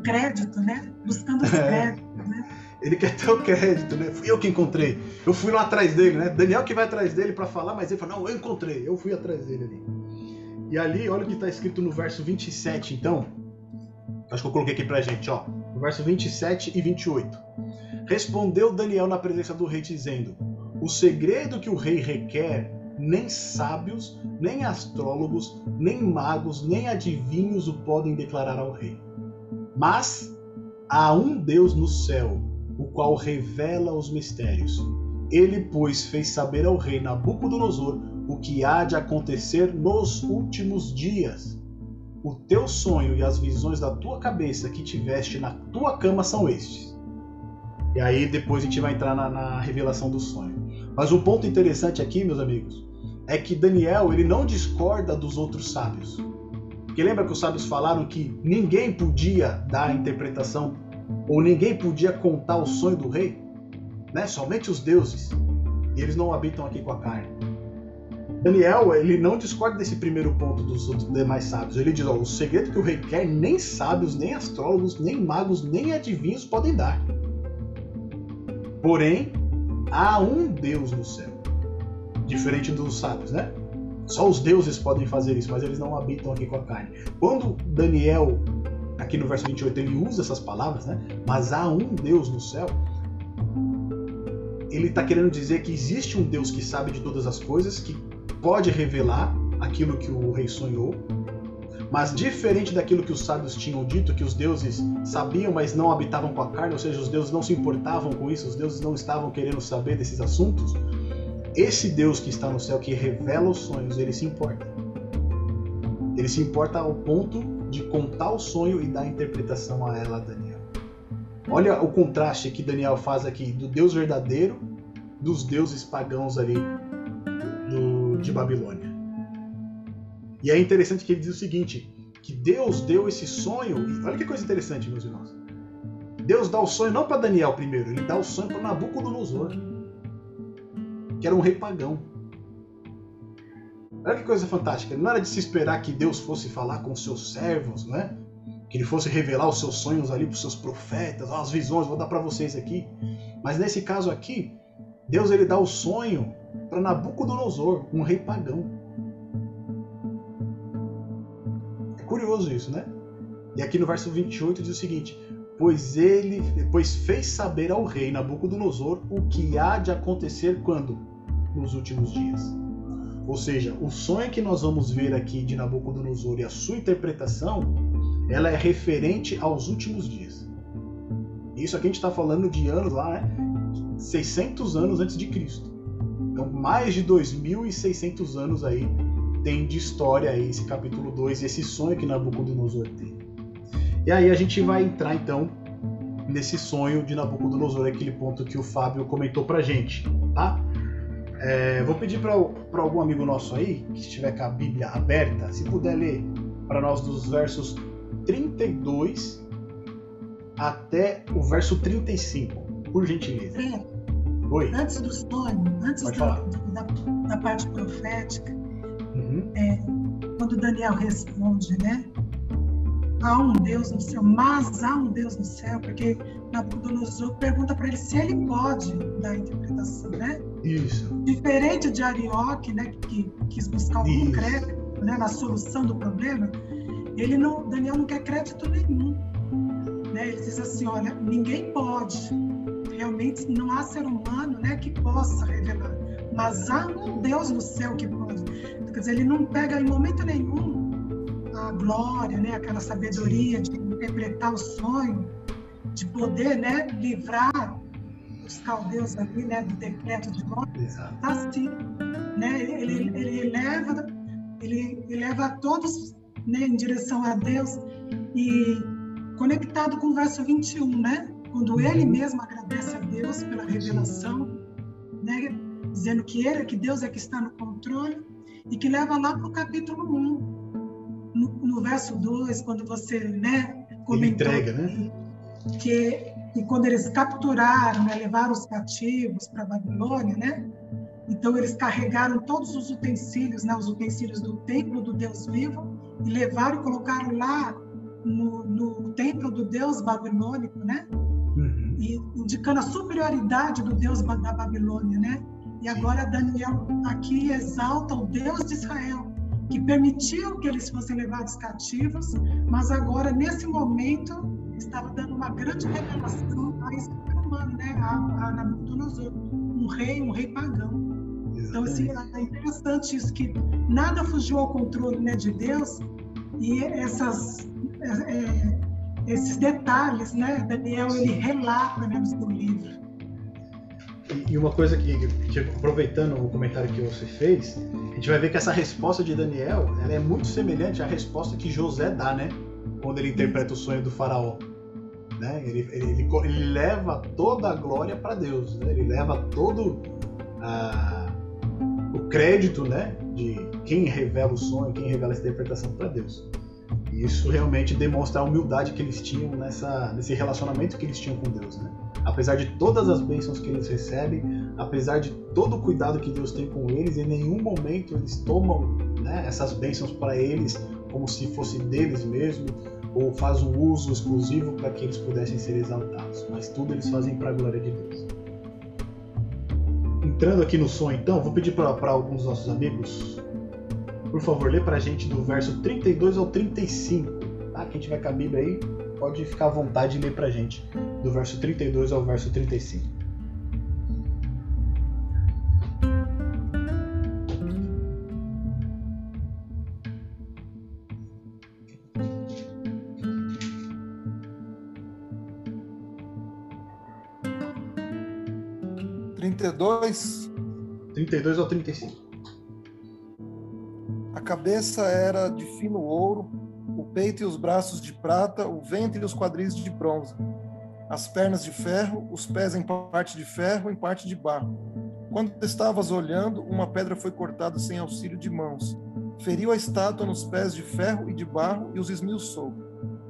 crédito, né? Buscando os é. créditos, né? Ele quer ter o crédito, né? Fui eu que encontrei. Eu fui lá atrás dele, né? Daniel que vai atrás dele para falar, mas ele fala: Não, eu encontrei, eu fui atrás dele ali. E ali, olha o que está escrito no verso 27, então. Acho que eu coloquei aqui pra gente, ó. No verso 27 e 28. Respondeu Daniel na presença do rei, dizendo: O segredo que o rei requer, nem sábios, nem astrólogos, nem magos, nem adivinhos o podem declarar ao rei mas há um Deus no céu, o qual revela os mistérios. Ele, pois, fez saber ao rei Nabucodonosor o que há de acontecer nos últimos dias. O teu sonho e as visões da tua cabeça que tiveste na tua cama são estes. E aí depois a gente vai entrar na, na revelação do sonho. Mas o ponto interessante aqui, meus amigos, é que Daniel ele não discorda dos outros sábios. Porque lembra que os sábios falaram que ninguém podia dar a interpretação ou ninguém podia contar o sonho do rei? Né? Somente os deuses. E eles não habitam aqui com a carne. Daniel, ele não discorda desse primeiro ponto dos outros demais sábios. Ele diz: ó, o segredo que o rei quer, nem sábios, nem astrólogos, nem magos, nem adivinhos podem dar. Porém, há um Deus no céu. Diferente dos sábios, né? Só os deuses podem fazer isso, mas eles não habitam aqui com a carne. Quando Daniel, aqui no verso 28, ele usa essas palavras, né? Mas há um Deus no céu. Ele está querendo dizer que existe um Deus que sabe de todas as coisas, que pode revelar aquilo que o rei sonhou, mas diferente daquilo que os sábios tinham dito, que os deuses sabiam, mas não habitavam com a carne, ou seja, os deuses não se importavam com isso, os deuses não estavam querendo saber desses assuntos, esse Deus que está no céu, que revela os sonhos, ele se importa. Ele se importa ao ponto de contar o sonho e dar interpretação a ela, Daniel. Olha o contraste que Daniel faz aqui do Deus verdadeiro dos deuses pagãos ali do, de Babilônia. E é interessante que ele diz o seguinte: que Deus deu esse sonho. E olha que coisa interessante, meus irmãos. Deus dá o sonho não para Daniel primeiro, ele dá o sonho para Nabucodonosor que era um rei pagão. Olha que coisa fantástica. Não era de se esperar que Deus fosse falar com os seus servos, né? Que ele fosse revelar os seus sonhos ali para os seus profetas, as visões, vou dar para vocês aqui. Mas nesse caso aqui, Deus ele dá o sonho para Nabucodonosor, um rei pagão. Curioso isso, né? E aqui no verso 28 diz o seguinte: pois ele pois fez saber ao rei Nabucodonosor o que há de acontecer quando nos últimos dias. Ou seja, o sonho que nós vamos ver aqui de Nabucodonosor e a sua interpretação, ela é referente aos últimos dias. Isso aqui a gente está falando de anos lá, né? 600 anos antes de Cristo. Então, mais de 2.600 anos aí tem de história aí esse capítulo 2, esse sonho que Nabucodonosor tem. E aí a gente vai entrar então nesse sonho de Nabucodonosor, aquele ponto que o Fábio comentou pra gente, tá? É, vou pedir para algum amigo nosso aí, que estiver com a Bíblia aberta, se puder ler para nós dos versos 32 até o verso 35, por gentileza. É. Oi. Antes do sonho, antes da, da, da, parte profética, uhum. é, quando Daniel responde, né? Há um Deus no céu, mas há um Deus no céu, porque Nabucodonosor pergunta para ele se ele pode dar a interpretação, né? Isso. Diferente de Arioque, né, que quis buscar o concreto né, na solução do problema, ele não, Daniel não quer crédito nenhum. Né? Ele diz assim, olha, ninguém pode, realmente não há ser humano né, que possa revelar, mas há um Deus no céu que pode. Quer dizer, ele não pega em momento nenhum a glória, né, aquela sabedoria de interpretar o sonho, de poder né, livrar os caldeus ali, né, do decreto de morte. Está assim. Né? Ele, ele, ele, leva, ele, ele leva todos né, em direção a Deus e conectado com o verso 21, né? Quando uhum. ele mesmo agradece a Deus pela revelação, né? Dizendo que ele, que Deus é que está no controle e que leva lá para o capítulo 1. No, no, verso 2, quando você, né, comentou entrega, né? que e quando eles capturaram, né, levaram os cativos para Babilônia, né? Então eles carregaram todos os utensílios, né, os utensílios do templo do Deus vivo e levaram e colocaram lá no, no templo do Deus babilônico, né? Uhum. E indicando a superioridade do Deus da Babilônia, né? E agora Daniel aqui exalta o Deus de Israel, que permitiu que eles fossem levados cativos, mas agora nesse momento estava dando uma grande revelação a humano, né? A, a Nabucodonosor, um rei, um rei pagão. Então, assim, é interessante isso, que nada fugiu ao controle né, de Deus e essas, é, é, esses detalhes, né, Daniel, ele relata né, no seu livro. E uma coisa que, aproveitando o comentário que você fez, a gente vai ver que essa resposta de Daniel ela é muito semelhante à resposta que José dá, né? Quando ele interpreta o sonho do faraó. Né? Ele, ele, ele, ele leva toda a glória para Deus, né? ele leva todo a o crédito né, de quem revela o sonho, quem revela essa interpretação para Deus. Isso realmente demonstra a humildade que eles tinham nessa, nesse relacionamento que eles tinham com Deus. Né? Apesar de todas as bênçãos que eles recebem, apesar de todo o cuidado que Deus tem com eles, em nenhum momento eles tomam né, essas bênçãos para eles como se fosse deles mesmo, ou faz um uso exclusivo para que eles pudessem ser exaltados. Mas tudo eles fazem para a glória de Deus entrando aqui no som, então, vou pedir para alguns nossos amigos, por favor, lê para a gente do verso 32 ao 35. Tá? Quem tiver com a Bíblia aí, pode ficar à vontade e ler para a gente, do verso 32 ao verso 35. 32? 32 ou 35. A cabeça era de fino ouro, o peito e os braços de prata, o ventre e os quadris de bronze, as pernas de ferro, os pés em parte de ferro, em parte de barro. Quando estavas olhando, uma pedra foi cortada sem auxílio de mãos. Feriu a estátua nos pés de ferro e de barro e os esmiuçou.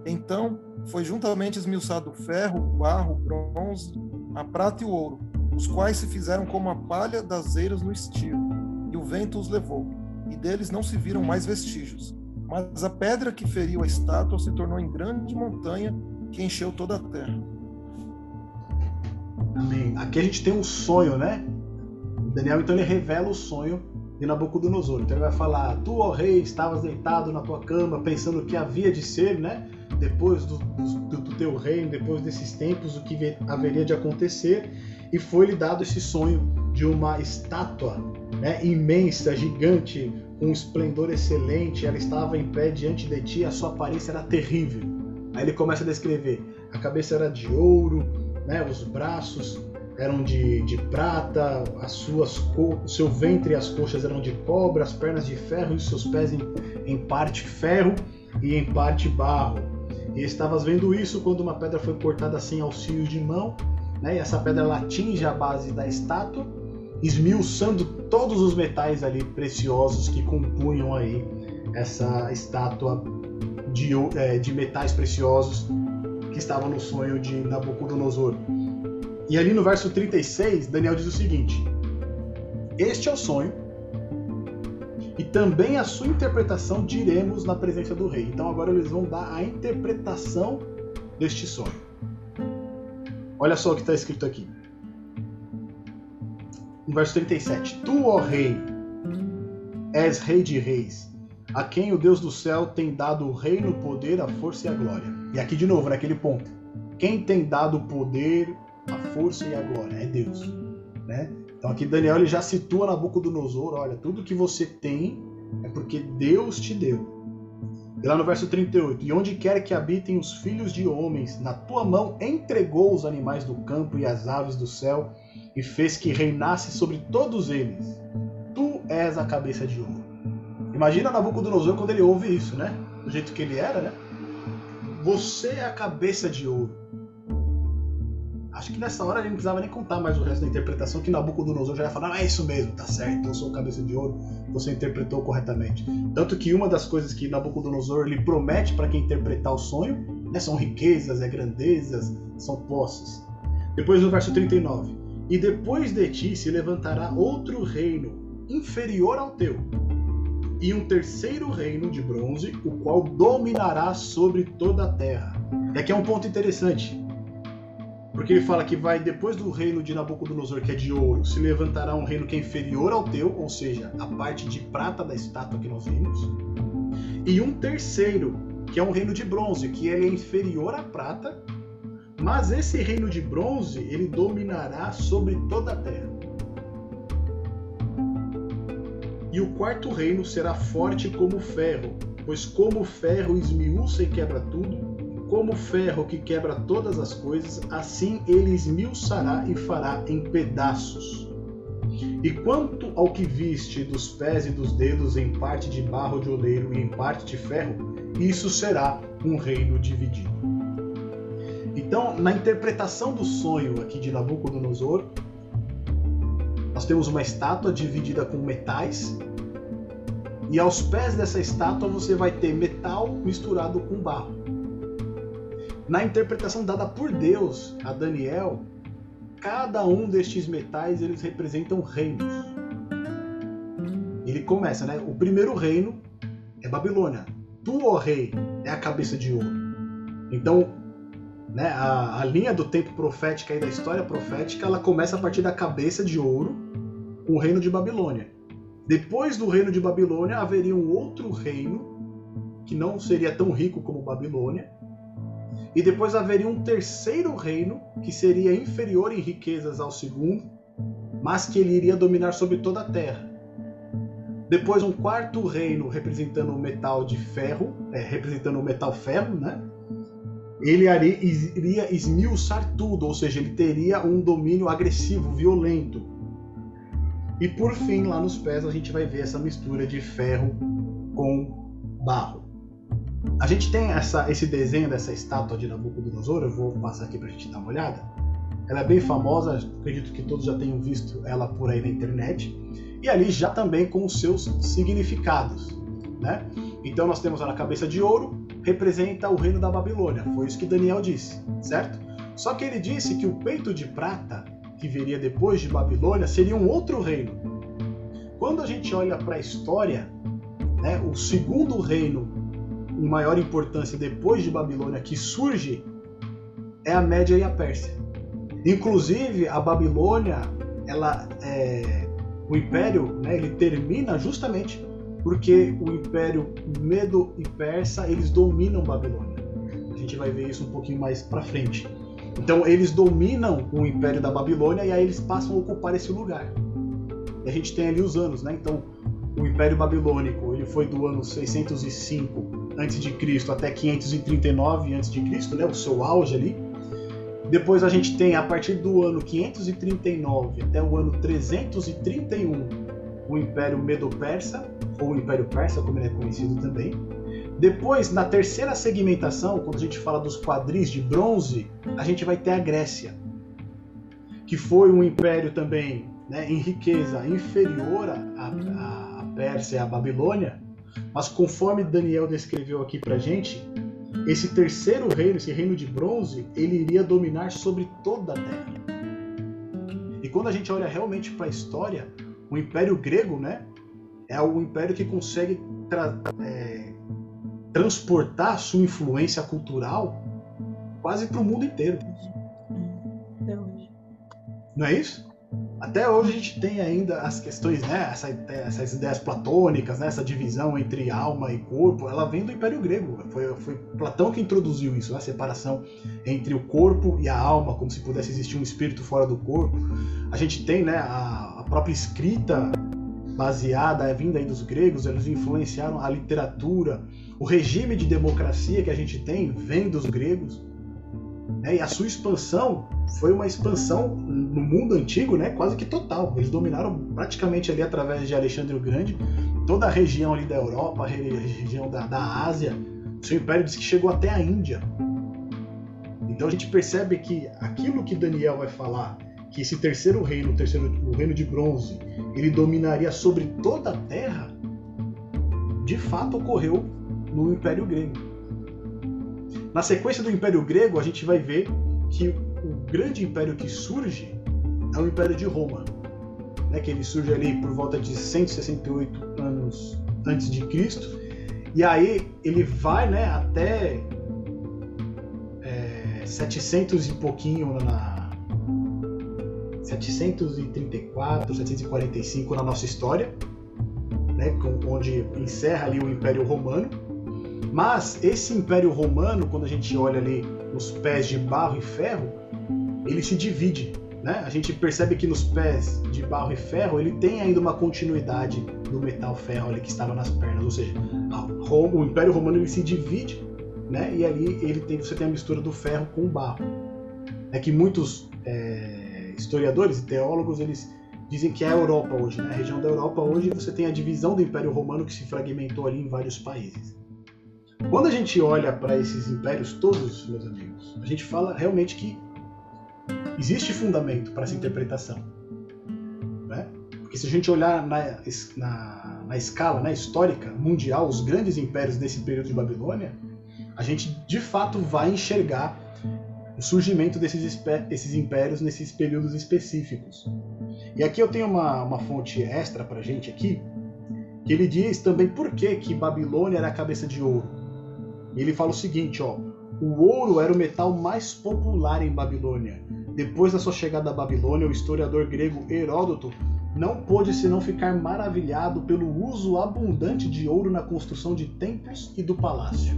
Então foi juntamente esmiuçado o ferro, o barro, o bronze, a prata e o ouro, os quais se fizeram como a palha das eiras no estio, e o vento os levou, e deles não se viram mais vestígios. Mas a pedra que feriu a estátua se tornou em grande montanha que encheu toda a terra. Amém. Aqui a gente tem um sonho, né? Daniel então ele revela o sonho de Nabucodonosor. Então ele vai falar: Tu, ó rei, estavas deitado na tua cama, pensando o que havia de ser, né? Depois do, do, do teu reino, depois desses tempos, o que haveria de acontecer e foi-lhe dado esse sonho de uma estátua né, imensa, gigante, com um esplendor excelente. Ela estava em pé diante de ti, a sua aparência era terrível. Aí ele começa a descrever: a cabeça era de ouro, né, os braços eram de, de prata, as suas o seu ventre e as coxas eram de cobre, as pernas de ferro e os seus pés em, em parte ferro e em parte barro. E estavas vendo isso quando uma pedra foi cortada sem auxílio de mão né? E essa pedra ela atinge a base da estátua, esmiuçando todos os metais ali preciosos que compunham aí essa estátua de, é, de metais preciosos que estavam no sonho de Nabucodonosor. E ali no verso 36, Daniel diz o seguinte: Este é o sonho, e também a sua interpretação diremos na presença do rei. Então agora eles vão dar a interpretação deste sonho. Olha só o que está escrito aqui. No verso 37. Tu, ó rei, és rei de reis, a quem o Deus do céu tem dado o reino, o poder, a força e a glória. E aqui de novo, naquele ponto. Quem tem dado o poder, a força e a glória? É Deus. Né? Então aqui Daniel ele já situa Nabucodonosor, olha, tudo que você tem é porque Deus te deu. E lá no verso 38, e onde quer que habitem os filhos de homens, na tua mão entregou os animais do campo e as aves do céu, e fez que reinasse sobre todos eles. Tu és a cabeça de ouro. Imagina Nabucodonosor quando ele ouve isso, né? Do jeito que ele era, né? Você é a cabeça de ouro. Acho que nessa hora ele não precisava nem contar mais o resto da interpretação, que Nabucodonosor já ia falar, ah, é isso mesmo, tá certo, eu sou cabeça de ouro, você interpretou corretamente. Tanto que uma das coisas que Nabucodonosor lhe promete para quem interpretar o sonho né, são riquezas, é grandezas, são posses. Depois no verso 39, e depois de ti se levantará outro reino inferior ao teu, e um terceiro reino de bronze, o qual dominará sobre toda a terra. E aqui é um ponto interessante. Porque ele fala que vai, depois do reino de Nabucodonosor, que é de ouro, se levantará um reino que é inferior ao teu, ou seja, a parte de prata da estátua que nós vimos. E um terceiro, que é um reino de bronze, que ele é inferior à prata, mas esse reino de bronze, ele dominará sobre toda a terra. E o quarto reino será forte como ferro, pois como ferro esmiuça e quebra tudo, como ferro que quebra todas as coisas, assim ele esmiuçará e fará em pedaços. E quanto ao que viste dos pés e dos dedos em parte de barro de oleiro e em parte de ferro, isso será um reino dividido. Então, na interpretação do sonho aqui de Nabucodonosor, nós temos uma estátua dividida com metais, e aos pés dessa estátua você vai ter metal misturado com barro. Na interpretação dada por Deus a Daniel, cada um destes metais eles representam reinos. Ele começa, né? O primeiro reino é Babilônia. Tu, ó rei, é a cabeça de ouro. Então, né, a, a linha do tempo profética e da história profética, ela começa a partir da cabeça de ouro, o reino de Babilônia. Depois do reino de Babilônia, haveria um outro reino que não seria tão rico como Babilônia, e depois haveria um terceiro reino que seria inferior em riquezas ao segundo, mas que ele iria dominar sobre toda a terra. Depois um quarto reino representando o metal de ferro, é, representando o metal ferro, né? Ele iria esmiuçar tudo, ou seja, ele teria um domínio agressivo, violento. E por fim, lá nos pés, a gente vai ver essa mistura de ferro com barro. A gente tem essa, esse desenho dessa estátua de Nabucodonosor, eu vou passar aqui para a gente dar uma olhada. Ela é bem famosa, acredito que todos já tenham visto ela por aí na internet. E ali já também com os seus significados. Né? Então nós temos a cabeça de ouro, representa o reino da Babilônia. Foi isso que Daniel disse, certo? Só que ele disse que o peito de prata, que viria depois de Babilônia, seria um outro reino. Quando a gente olha para a história, né, o segundo reino em maior importância depois de Babilônia que surge é a Média e a Pérsia. Inclusive a Babilônia, ela é, o império, né, ele termina justamente porque o império Medo e Persa eles dominam Babilônia. A gente vai ver isso um pouquinho mais para frente. Então eles dominam o império da Babilônia e aí eles passam a ocupar esse lugar. E a gente tem ali os anos, né? Então o Império Babilônico ele foi do ano 605 a.C. até 539 a.C., né, o seu auge ali. Depois a gente tem a partir do ano 539 até o ano 331 o Império Medo-Persa, ou o Império Persa, como ele é conhecido também. Depois, na terceira segmentação, quando a gente fala dos quadris de bronze, a gente vai ter a Grécia, que foi um império também né, em riqueza inferior à, Pérsia e à Babilônia, Mas conforme Daniel descreveu aqui pra gente, esse terceiro reino, esse reino de bronze, ele iria dominar sobre toda a terra. E quando a gente olha realmente para a história, o Império Grego, né, é o império que consegue tra é, transportar sua influência cultural quase para o mundo inteiro. Não é isso? Até hoje a gente tem ainda as questões, né, essa, essas ideias platônicas, né, essa divisão entre alma e corpo, ela vem do Império Grego. Foi, foi Platão que introduziu isso, a separação entre o corpo e a alma, como se pudesse existir um espírito fora do corpo. A gente tem né, a própria escrita baseada, é vinda aí dos gregos, eles influenciaram a literatura, o regime de democracia que a gente tem vem dos gregos. Né? E a sua expansão foi uma expansão no mundo antigo, né, quase que total. Eles dominaram praticamente ali através de Alexandre o Grande toda a região ali da Europa, a região da, da Ásia. O seu império diz que chegou até a Índia. Então a gente percebe que aquilo que Daniel vai falar, que esse terceiro reino, o terceiro o reino de bronze, ele dominaria sobre toda a Terra, de fato ocorreu no Império Grego. Na sequência do Império Grego, a gente vai ver que o grande império que surge é o Império de Roma, né, que ele surge ali por volta de 168 anos antes de Cristo, e aí ele vai né, até é, 700 e pouquinho na 734, 745 na nossa história, né, onde encerra ali o Império Romano. Mas esse Império Romano, quando a gente olha ali nos pés de barro e ferro, ele se divide. Né? A gente percebe que nos pés de barro e ferro ele tem ainda uma continuidade do metal ferro ali que estava nas pernas, ou seja, o Império Romano ele se divide, né? E ali ele tem, você tem a mistura do ferro com o barro. É que muitos é, historiadores e teólogos eles dizem que é a Europa hoje, né? A região da Europa hoje você tem a divisão do Império Romano que se fragmentou ali em vários países. Quando a gente olha para esses impérios todos, meus amigos, a gente fala realmente que existe fundamento para essa interpretação. Né? Porque se a gente olhar na, na, na escala né, histórica mundial, os grandes impérios desse período de Babilônia, a gente de fato vai enxergar o surgimento desses esses impérios nesses períodos específicos. E aqui eu tenho uma, uma fonte extra para gente aqui, que ele diz também por que, que Babilônia era a cabeça de ouro. Ele fala o seguinte, ó, o ouro era o metal mais popular em Babilônia. Depois da sua chegada à Babilônia, o historiador grego Heródoto não pôde senão ficar maravilhado pelo uso abundante de ouro na construção de templos e do palácio.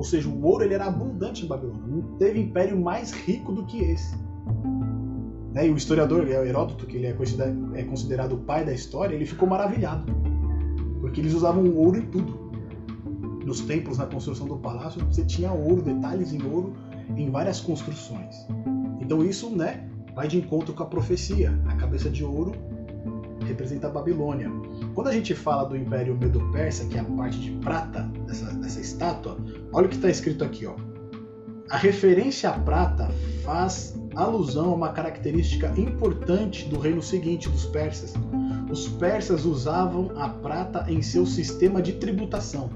Ou seja, o ouro ele era abundante em Babilônia. Não teve império mais rico do que esse. Né? E o historiador Heródoto, que ele é considerado, é considerado o pai da história, ele ficou maravilhado. Porque eles usavam ouro em tudo nos templos, na construção do palácio, você tinha ouro, detalhes em ouro em várias construções. Então isso, né, vai de encontro com a profecia. A cabeça de ouro representa a Babilônia. Quando a gente fala do Império Medo-Persa, que é a parte de prata dessa estátua, olha o que está escrito aqui, ó. A referência à prata faz alusão a uma característica importante do reino seguinte, dos persas. Os persas usavam a prata em seu sistema de tributação.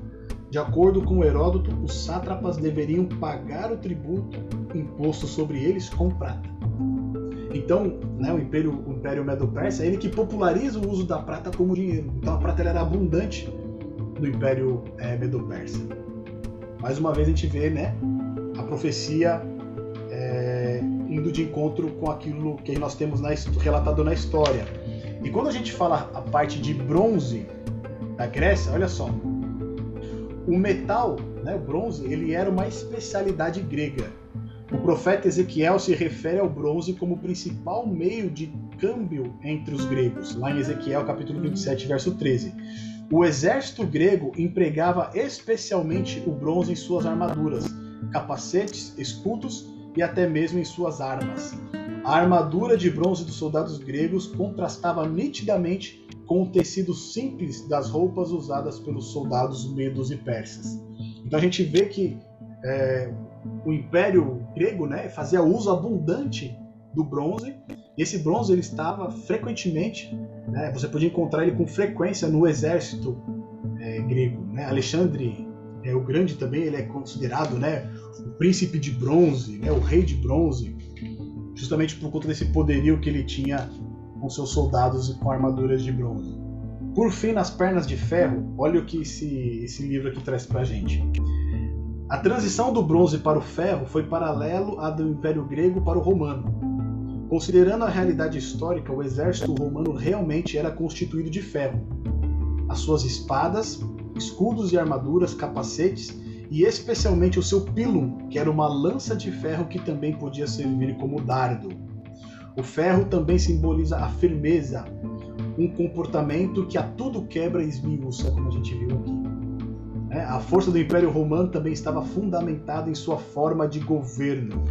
De acordo com Heródoto, os sátrapas deveriam pagar o tributo imposto sobre eles com prata. Então, né, o Império, o Império Medo-Persa é ele que populariza o uso da prata como dinheiro. Então, a prata era abundante no Império é, Medo-Persa. Mais uma vez a gente vê né, a profecia é, indo de encontro com aquilo que nós temos na, relatado na história. E quando a gente fala a parte de bronze da Grécia, olha só, o metal, né, o bronze, ele era uma especialidade grega. O profeta Ezequiel se refere ao bronze como principal meio de câmbio entre os gregos, lá em Ezequiel capítulo 27, verso 13. O exército grego empregava especialmente o bronze em suas armaduras, capacetes, escudos e até mesmo em suas armas. A armadura de bronze dos soldados gregos contrastava nitidamente com o tecido simples das roupas usadas pelos soldados medos e persas. Então a gente vê que é, o Império Grego né, fazia uso abundante do bronze, e esse bronze ele estava frequentemente, né, você podia encontrar ele com frequência no exército é, grego. Né? Alexandre é, o Grande também ele é considerado né, o príncipe de bronze, né, o rei de bronze, justamente por conta desse poderio que ele tinha com seus soldados e com armaduras de bronze. Por fim, nas pernas de ferro, olha o que esse, esse livro aqui traz para a gente. A transição do bronze para o ferro foi paralelo à do Império Grego para o Romano. Considerando a realidade histórica, o exército romano realmente era constituído de ferro. As suas espadas, escudos e armaduras, capacetes e especialmente o seu pilum, que era uma lança de ferro que também podia servir como dardo. O ferro também simboliza a firmeza, um comportamento que a tudo quebra e esmiuça, como a gente viu aqui. É, a força do Império Romano também estava fundamentada em sua forma de governo,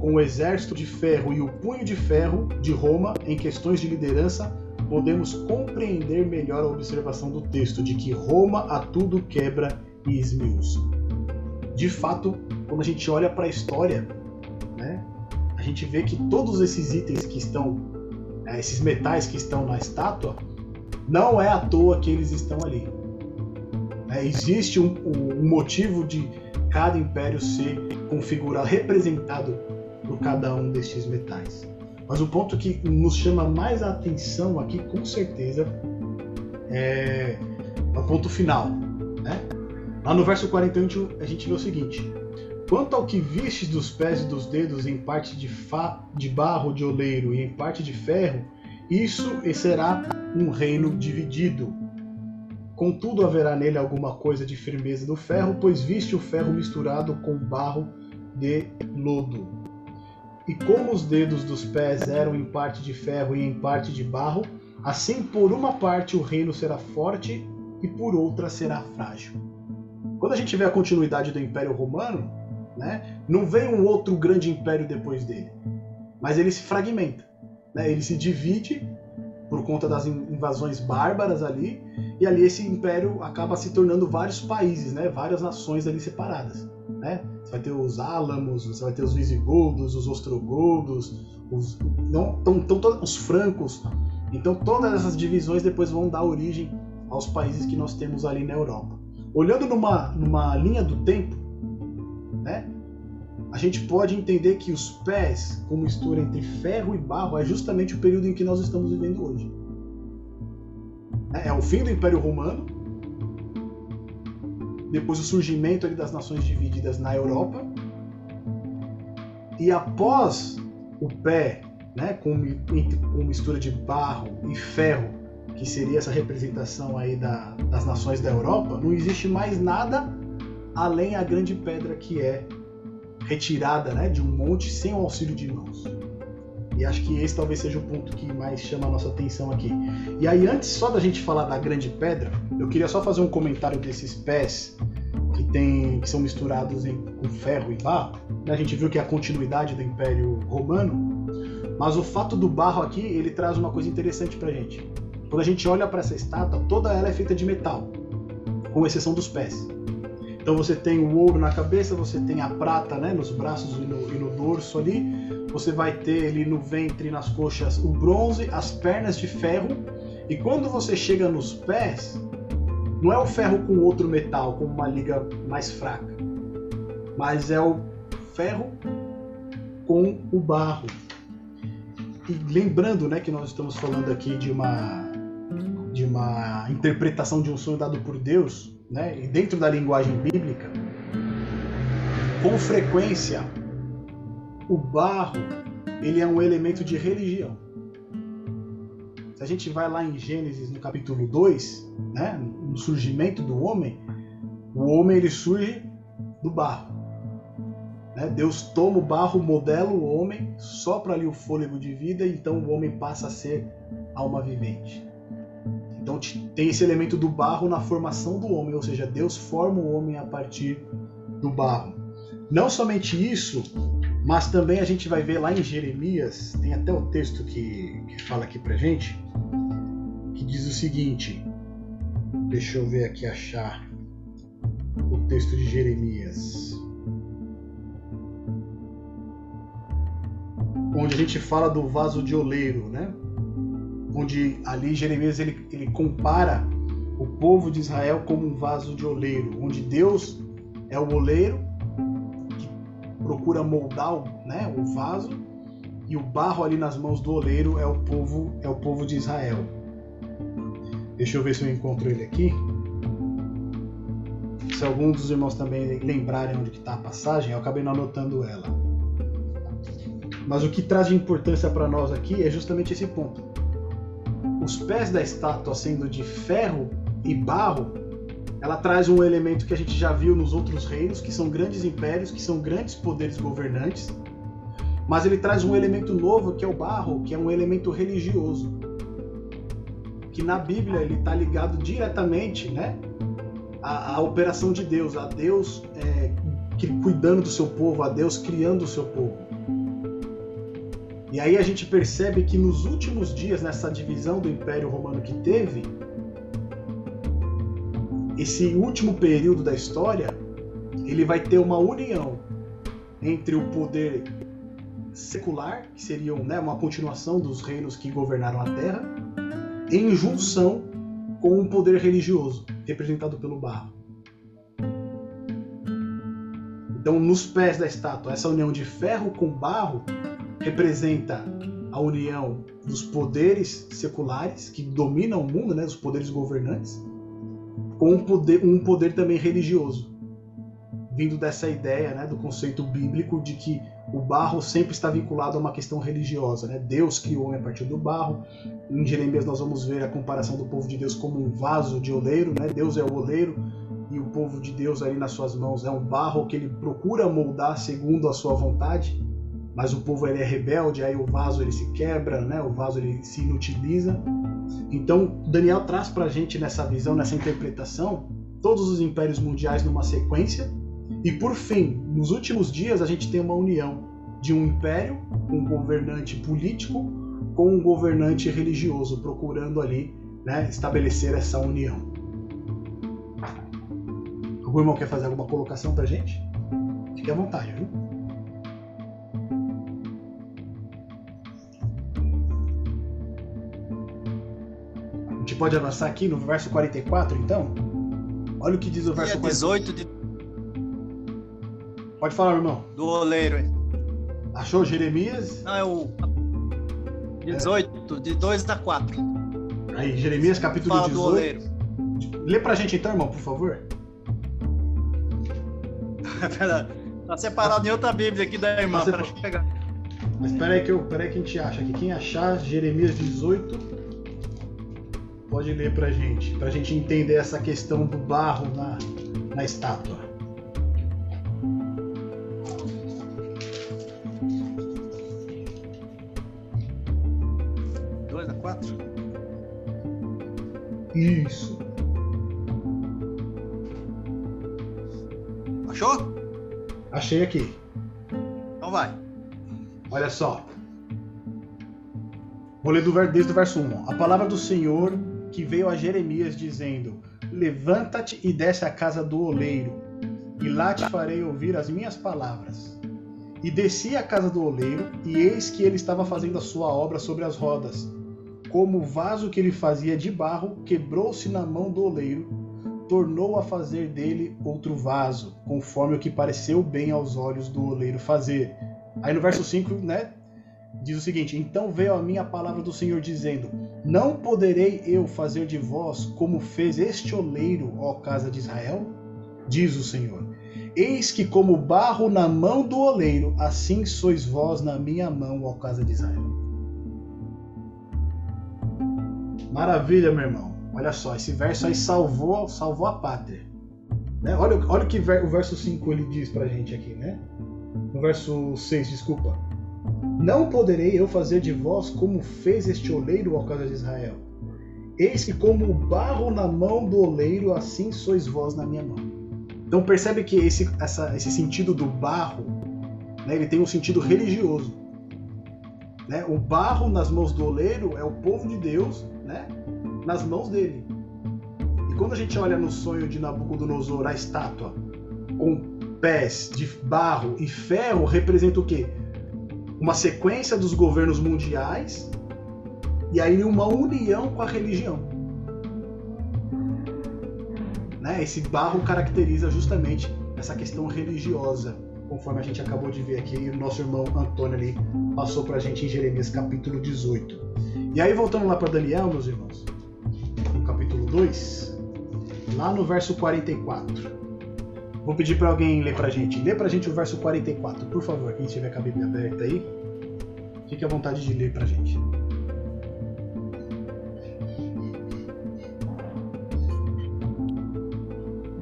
com o exército de ferro e o punho de ferro de Roma em questões de liderança podemos compreender melhor a observação do texto de que Roma a tudo quebra e esmiuça. De fato, quando a gente olha para a história, né, a gente vê que todos esses itens que estão, né, esses metais que estão na estátua, não é à toa que eles estão ali. É, existe um, um motivo de cada império ser configurado, representado por cada um destes metais. Mas o ponto que nos chama mais a atenção aqui, com certeza, é o ponto final. Né? Lá no verso 48 a gente vê o seguinte: Quanto ao que vistes dos pés e dos dedos em parte de, fa, de barro de oleiro e em parte de ferro, isso será um reino dividido. Contudo, haverá nele alguma coisa de firmeza do ferro, pois viste o ferro misturado com barro de lodo. E como os dedos dos pés eram em parte de ferro e em parte de barro, assim por uma parte o reino será forte e por outra será frágil. Quando a gente vê a continuidade do Império Romano, né, não vem um outro grande império depois dele, mas ele se fragmenta, né, ele se divide por conta das invasões bárbaras ali, e ali esse império acaba se tornando vários países, né, várias nações ali separadas. Né? Você vai ter os álamos, você vai ter os visigodos, os ostrogodos, os, não, tão, tão, tão, os francos. Então todas essas divisões depois vão dar origem aos países que nós temos ali na Europa. Olhando numa, numa linha do tempo, né, a gente pode entender que os pés, como mistura entre ferro e barro, é justamente o período em que nós estamos vivendo hoje. É, é o fim do Império Romano, depois o surgimento ali das nações divididas na Europa. E após o pé, né, com, com mistura de barro e ferro, que seria essa representação aí da, das nações da Europa, não existe mais nada além a grande pedra que é retirada né, de um monte sem o auxílio de mãos. E acho que esse talvez seja o ponto que mais chama a nossa atenção aqui. E aí, antes só da gente falar da grande pedra, eu queria só fazer um comentário desses pés que, tem, que são misturados em, com ferro e barro. A gente viu que é a continuidade do Império Romano, mas o fato do barro aqui ele traz uma coisa interessante para gente. Quando a gente olha para essa estátua, toda ela é feita de metal, com exceção dos pés. Então você tem o ouro na cabeça, você tem a prata né, nos braços e no, e no dorso ali, você vai ter ali no ventre nas coxas o bronze, as pernas de ferro, e quando você chega nos pés, não é o ferro com outro metal, com uma liga mais fraca, mas é o ferro com o barro. E lembrando né, que nós estamos falando aqui de uma, de uma interpretação de um sonho dado por Deus, né, e dentro da linguagem bíblica, com frequência, o barro ele é um elemento de religião. Se a gente vai lá em Gênesis, no capítulo 2, né, no surgimento do homem, o homem ele surge do barro. Né? Deus toma o barro, modela o homem, sopra ali o fôlego de vida, e então o homem passa a ser alma vivente. Então tem esse elemento do barro na formação do homem, ou seja, Deus forma o homem a partir do barro. Não somente isso, mas também a gente vai ver lá em Jeremias, tem até o texto que, que fala aqui pra gente, que diz o seguinte: deixa eu ver aqui achar o texto de Jeremias. Onde a gente fala do vaso de oleiro, né? onde ali Jeremias ele, ele compara o povo de Israel como um vaso de oleiro, onde Deus é o oleiro procura moldar o, né, o vaso e o barro ali nas mãos do oleiro é o povo é o povo de Israel. Deixa eu ver se eu encontro ele aqui. Se algum dos irmãos também lembrarem onde está a passagem, eu acabei não anotando ela. Mas o que traz de importância para nós aqui é justamente esse ponto. Os pés da estátua sendo de ferro e barro, ela traz um elemento que a gente já viu nos outros reinos, que são grandes impérios, que são grandes poderes governantes. Mas ele traz um elemento novo, que é o barro, que é um elemento religioso. Que na Bíblia ele está ligado diretamente né, à, à, operação de Deus, a Deus é, cuidando do seu povo, a Deus criando o seu povo. E aí a gente percebe que nos últimos dias, nessa divisão do Império Romano que teve, esse último período da história, ele vai ter uma união entre o poder secular, que seriam né, uma continuação dos reinos que governaram a Terra, em junção com o poder religioso, representado pelo barro. Então, nos pés da estátua, essa união de ferro com barro representa a união dos poderes seculares que dominam o mundo, né, os poderes governantes, com um poder, um poder também religioso, vindo dessa ideia, né, do conceito bíblico de que o barro sempre está vinculado a uma questão religiosa, né? Deus criou o homem a partir do barro. Em Jeremias nós vamos ver a comparação do povo de Deus como um vaso de oleiro, né? Deus é o oleiro e o povo de Deus ali nas suas mãos é um barro que ele procura moldar segundo a sua vontade. Mas o povo ele é rebelde, aí o vaso ele se quebra, né? O vaso ele se inutiliza. Então, Daniel traz para a gente nessa visão, nessa interpretação, todos os impérios mundiais numa sequência. E por fim, nos últimos dias, a gente tem uma união de um império, um governante político, com um governante religioso, procurando ali né, estabelecer essa união. Algum irmão quer fazer alguma colocação para a gente? Fique à vontade, viu? Pode avançar aqui no verso 44, então? Olha o que diz o verso 18 de... Pode falar, irmão. Do oleiro. Achou Jeremias? Não, é o 18, é. de 2 a 4. Aí, Jeremias capítulo Fala 18. Do oleiro. Lê pra gente então, irmão, por favor. tá separado em outra Bíblia aqui da irmã, tá para pegar. Mas peraí que, eu, peraí que a gente acha aqui. Quem achar Jeremias 18, pode ler para gente, para a gente entender essa questão do barro na, na estátua. Dois a quatro. Isso. Achou? Achei aqui. Então vai. Olha só. Vou ler do, desde o verso 1. A palavra do Senhor que veio a Jeremias dizendo: Levanta-te e desce à casa do oleiro, e lá te farei ouvir as minhas palavras. E desci à casa do oleiro, e eis que ele estava fazendo a sua obra sobre as rodas. Como o vaso que ele fazia de barro quebrou-se na mão do oleiro, tornou a fazer dele outro vaso, conforme o que pareceu bem aos olhos do oleiro fazer. Aí no verso 5, né, diz o seguinte: Então veio a minha palavra do Senhor dizendo: Não poderei eu fazer de vós como fez este oleiro, ó casa de Israel? Diz o Senhor: Eis que, como barro na mão do oleiro, assim sois vós na minha mão, ó casa de Israel. Maravilha, meu irmão. Olha só, esse verso aí salvou, salvou a pátria. Né? Olha, olha o que o verso 5 ele diz pra gente aqui, né? No verso 6, desculpa. Não poderei eu fazer de vós como fez este oleiro ao casa de Israel. Eis que como o barro na mão do oleiro, assim sois vós na minha mão. Então percebe que esse, essa, esse sentido do barro, né, ele tem um sentido religioso. Né? O barro nas mãos do oleiro é o povo de Deus né, nas mãos dele. E quando a gente olha no sonho de Nabucodonosor, a estátua com pés de barro e ferro, representa o quê? Uma sequência dos governos mundiais e aí uma união com a religião. né? Esse barro caracteriza justamente essa questão religiosa, conforme a gente acabou de ver aqui, e o nosso irmão Antônio ali passou para a gente em Jeremias capítulo 18. E aí, voltando lá para Daniel, meus irmãos, no capítulo 2, lá no verso 44. Vou pedir para alguém ler para a gente. Lê para a gente o verso 44, por favor. Quem estiver com a Bíblia aberta aí, fique à vontade de ler para a gente.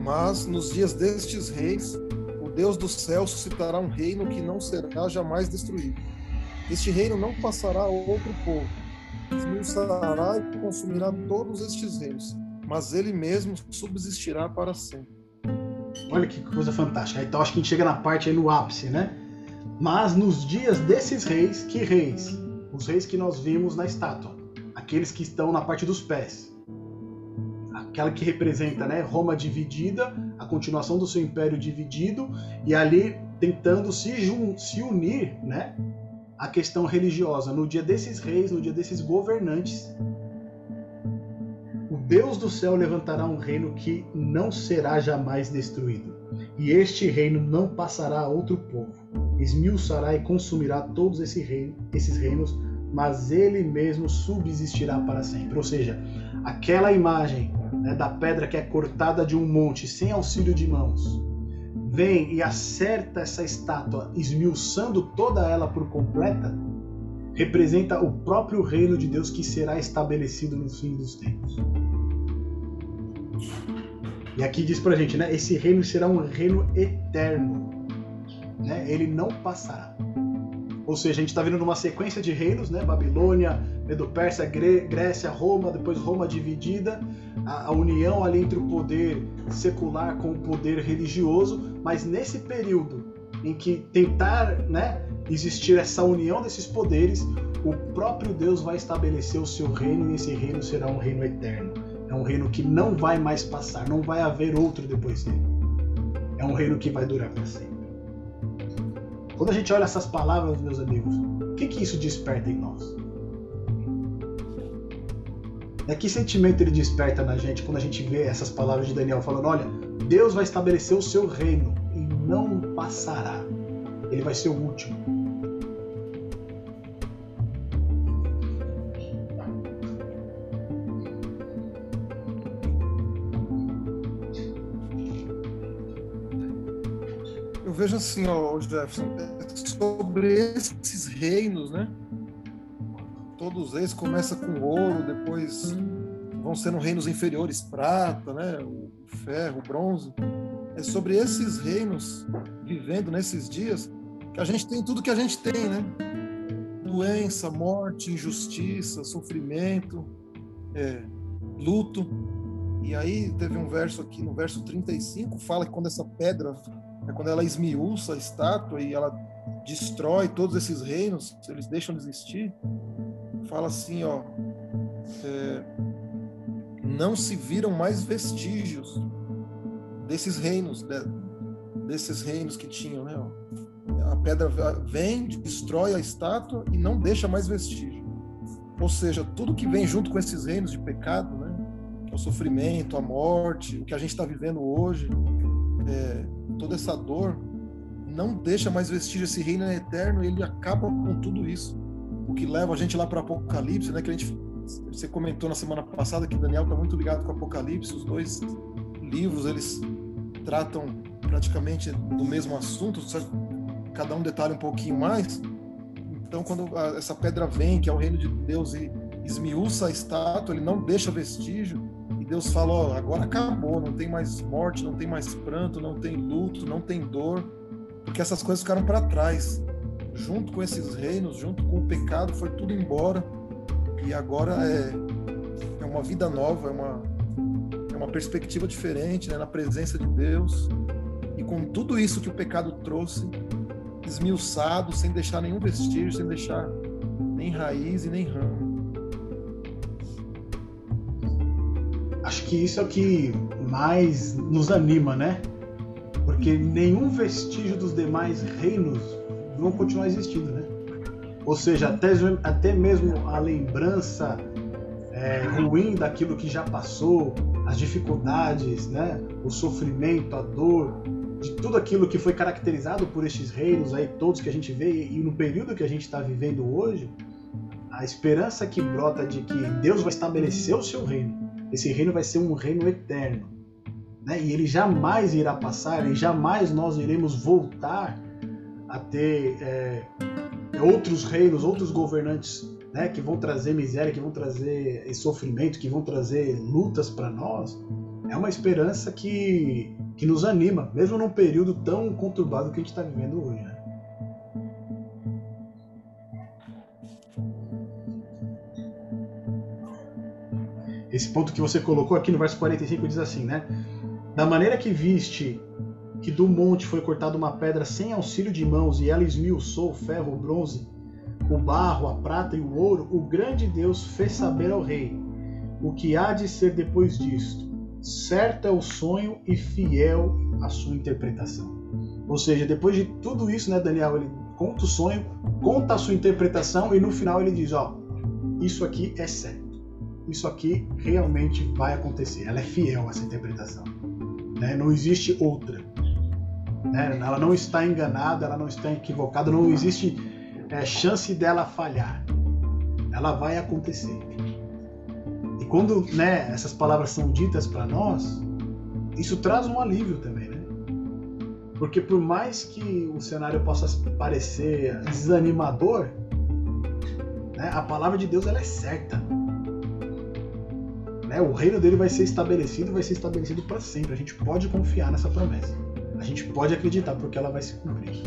Mas nos dias destes reis, o Deus do céu suscitará um reino que não será jamais destruído. Este reino não passará a outro povo, esmiuçará e consumirá todos estes reinos, mas ele mesmo subsistirá para sempre. Olha que coisa fantástica. Então acho que a gente chega na parte aí no ápice, né? Mas nos dias desses reis, que reis? Os reis que nós vimos na estátua, aqueles que estão na parte dos pés aquela que representa né, Roma dividida, a continuação do seu império dividido, e ali tentando se, se unir né, à questão religiosa. No dia desses reis, no dia desses governantes, Deus do céu levantará um reino que não será jamais destruído. E este reino não passará a outro povo. Esmiuçará e consumirá todos esse reino, esses reinos, mas ele mesmo subsistirá para sempre. Ou seja, aquela imagem né, da pedra que é cortada de um monte sem auxílio de mãos, vem e acerta essa estátua, esmiuçando toda ela por completa, representa o próprio reino de Deus que será estabelecido no fim dos tempos. E aqui diz pra gente, né? Esse reino será um reino eterno. Né? Ele não passará. Ou seja, a gente está vendo numa sequência de reinos, né? Babilônia, Medo-Pérsia, Grécia, Roma, depois Roma dividida, a, a, união ali entre o poder secular com o poder religioso, mas nesse período em que tentar, né, existir essa união desses poderes, o próprio Deus vai estabelecer o seu reino e esse reino será um reino eterno. É um reino que não vai mais passar, não vai haver outro depois dele. É um reino que vai durar para sempre. Quando a gente olha essas palavras, meus amigos, o que, que isso desperta em nós? É que sentimento ele desperta na gente quando a gente vê essas palavras de Daniel falando: olha, Deus vai estabelecer o seu reino e não passará. Ele vai ser o último. Vejo assim, ó, Jefferson, sobre esses reinos, né? Todos eles começam com ouro, depois vão sendo reinos inferiores, prata, né? O ferro, o bronze. É sobre esses reinos vivendo nesses dias que a gente tem tudo que a gente tem, né? Doença, morte, injustiça, sofrimento, é, luto. E aí teve um verso aqui, no verso 35, fala que quando essa pedra é quando ela esmiuça a estátua e ela destrói todos esses reinos, eles deixam de existir. Fala assim, ó, é, não se viram mais vestígios desses reinos, de, desses reinos que tinham, né? Ó. A pedra vem, destrói a estátua e não deixa mais vestígio. Ou seja, tudo que vem junto com esses reinos de pecado, né? O sofrimento, a morte, o que a gente está vivendo hoje, é, toda essa dor, não deixa mais vestir esse reino eterno, ele acaba com tudo isso. O que leva a gente lá para Apocalipse, né? Que a gente, você comentou na semana passada que Daniel está muito ligado com Apocalipse. Os dois livros eles tratam praticamente do mesmo assunto, cada um detalha um pouquinho mais. Então, quando essa pedra vem, que é o reino de Deus, e esmiuça a estátua, ele não deixa vestígio Deus fala: agora acabou, não tem mais morte, não tem mais pranto, não tem luto, não tem dor, porque essas coisas ficaram para trás. Junto com esses reinos, junto com o pecado, foi tudo embora. E agora é, é uma vida nova, é uma, é uma perspectiva diferente, né, na presença de Deus. E com tudo isso que o pecado trouxe, esmiuçado, sem deixar nenhum vestígio, sem deixar nem raiz e nem ramo. Acho que isso é o que mais nos anima, né? Porque nenhum vestígio dos demais reinos vão continuar existindo, né? Ou seja, até, até mesmo a lembrança é, ruim daquilo que já passou, as dificuldades, né, o sofrimento, a dor, de tudo aquilo que foi caracterizado por estes reinos aí, todos que a gente vê, e no período que a gente está vivendo hoje, a esperança que brota de que Deus vai estabelecer o seu reino. Esse reino vai ser um reino eterno. Né? E ele jamais irá passar, e jamais nós iremos voltar a ter é, outros reinos, outros governantes né, que vão trazer miséria, que vão trazer sofrimento, que vão trazer lutas para nós. É uma esperança que que nos anima, mesmo num período tão conturbado que a gente está vivendo hoje. Né? Esse ponto que você colocou aqui no verso 45 diz assim, né? Da maneira que viste que do monte foi cortada uma pedra sem auxílio de mãos e ela esmiuçou o ferro, o bronze, o barro, a prata e o ouro, o grande Deus fez saber ao rei o que há de ser depois disto certo é o sonho e fiel a sua interpretação. Ou seja, depois de tudo isso, né, Daniel, ele conta o sonho, conta a sua interpretação e no final ele diz, ó, isso aqui é certo. Isso aqui realmente vai acontecer. Ela é fiel a essa interpretação. Né? Não existe outra. Né? Ela não está enganada, ela não está equivocada, não existe é, chance dela falhar. Ela vai acontecer quando né, essas palavras são ditas para nós, isso traz um alívio também, né? Porque por mais que o cenário possa parecer desanimador, né, a palavra de Deus ela é certa. Né? O reino dele vai ser estabelecido, vai ser estabelecido para sempre. A gente pode confiar nessa promessa. A gente pode acreditar porque ela vai se cumprir.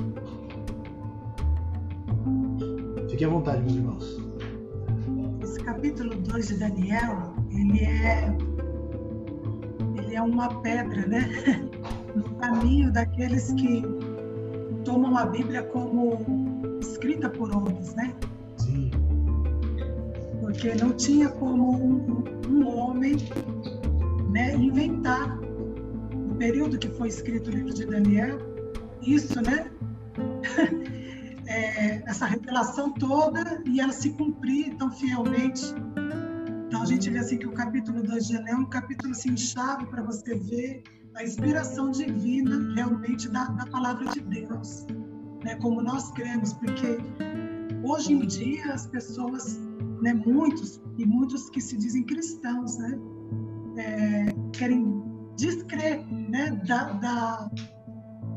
Fique à vontade, meus irmãos capítulo 2 de Daniel, ele é, ele é uma pedra, né? No caminho daqueles que tomam a Bíblia como escrita por homens, né? Porque não tinha como um, um homem né, inventar, no período que foi escrito o livro de Daniel, isso, né? é, essa revelação toda e ela se cumprir tão fielmente. Então a gente vê assim que o capítulo 2 de Daniel é um capítulo assim, chave para você ver a inspiração divina realmente da, da palavra de Deus, né? como nós cremos, porque hoje em dia as pessoas, né, muitos e muitos que se dizem cristãos, né, é, querem descrer né, da, da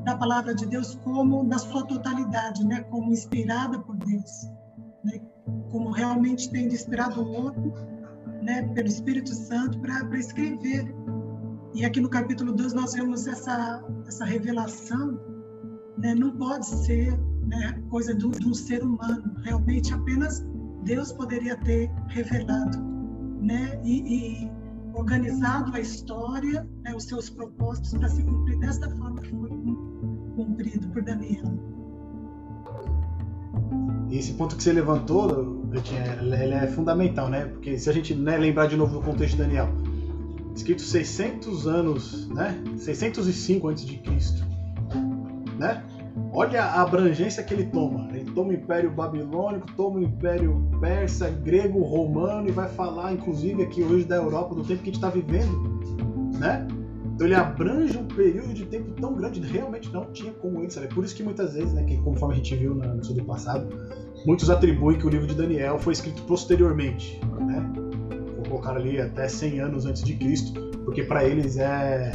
da palavra de Deus como na sua totalidade, né? Como inspirada por Deus, né? Como realmente tem inspirado o outro, né? Pelo Espírito Santo para escrever. E aqui no capítulo 2 nós vemos essa essa revelação, né? Não pode ser né, coisa de um ser humano. Realmente apenas Deus poderia ter revelado, né? E, e organizado a história, né, os seus propósitos para se cumprir desta forma que foi cumprido por Daniel. Esse ponto que você levantou, ele é fundamental, né? Porque se a gente né, lembrar de novo do contexto de Daniel, escrito 600 anos, né? 605 antes de Cristo, né? Olha a abrangência que ele toma. Toma o Império Babilônico, toma o Império Persa, grego, romano e vai falar, inclusive, aqui hoje da Europa, do tempo que a gente está vivendo, né? Então ele abrange um período de tempo tão grande, realmente não tinha como ele saber. Por isso que muitas vezes, né, que conforme a gente viu no estudo passado, muitos atribuem que o livro de Daniel foi escrito posteriormente, né? Vou colocar ali até 100 anos antes de Cristo, porque para eles é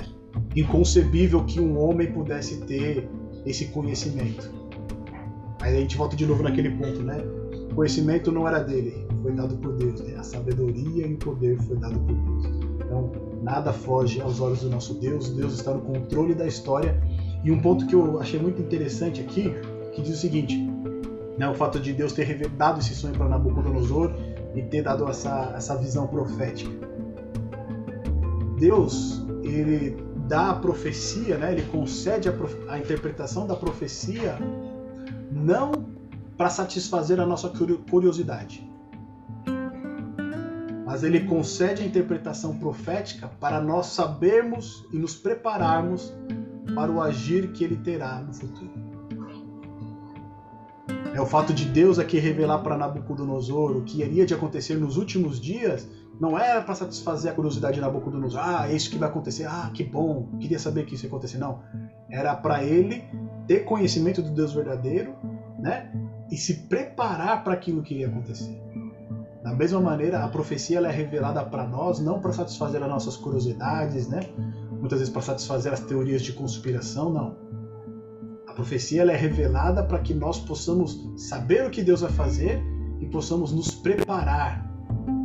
inconcebível que um homem pudesse ter esse conhecimento. Aí a gente volta de novo naquele ponto, né? O conhecimento não era dele, foi dado por Deus, né? A sabedoria e o poder foi dado por Deus. Então, nada foge aos olhos do nosso Deus, Deus está no controle da história. E um ponto que eu achei muito interessante aqui, que diz o seguinte, né, o fato de Deus ter dado esse sonho para Nabucodonosor e ter dado essa, essa visão profética. Deus, ele dá a profecia, né, ele concede a, a interpretação da profecia não para satisfazer a nossa curiosidade, mas ele concede a interpretação profética para nós sabermos e nos prepararmos para o agir que ele terá no futuro. É o fato de Deus aqui revelar para Nabucodonosor o que iria de acontecer nos últimos dias, Não era para satisfazer a curiosidade de Nabucodonosor. Ah, é isso que vai acontecer. Ah, que bom. Queria saber que isso ia acontecer. Não. Era para ele ter conhecimento do Deus verdadeiro, né? E se preparar para aquilo que ia acontecer. Da mesma maneira, a profecia é revelada para nós não para satisfazer as nossas curiosidades, né? Muitas vezes para satisfazer as teorias de conspiração, não. A profecia é revelada para que nós possamos saber o que Deus vai fazer e possamos nos preparar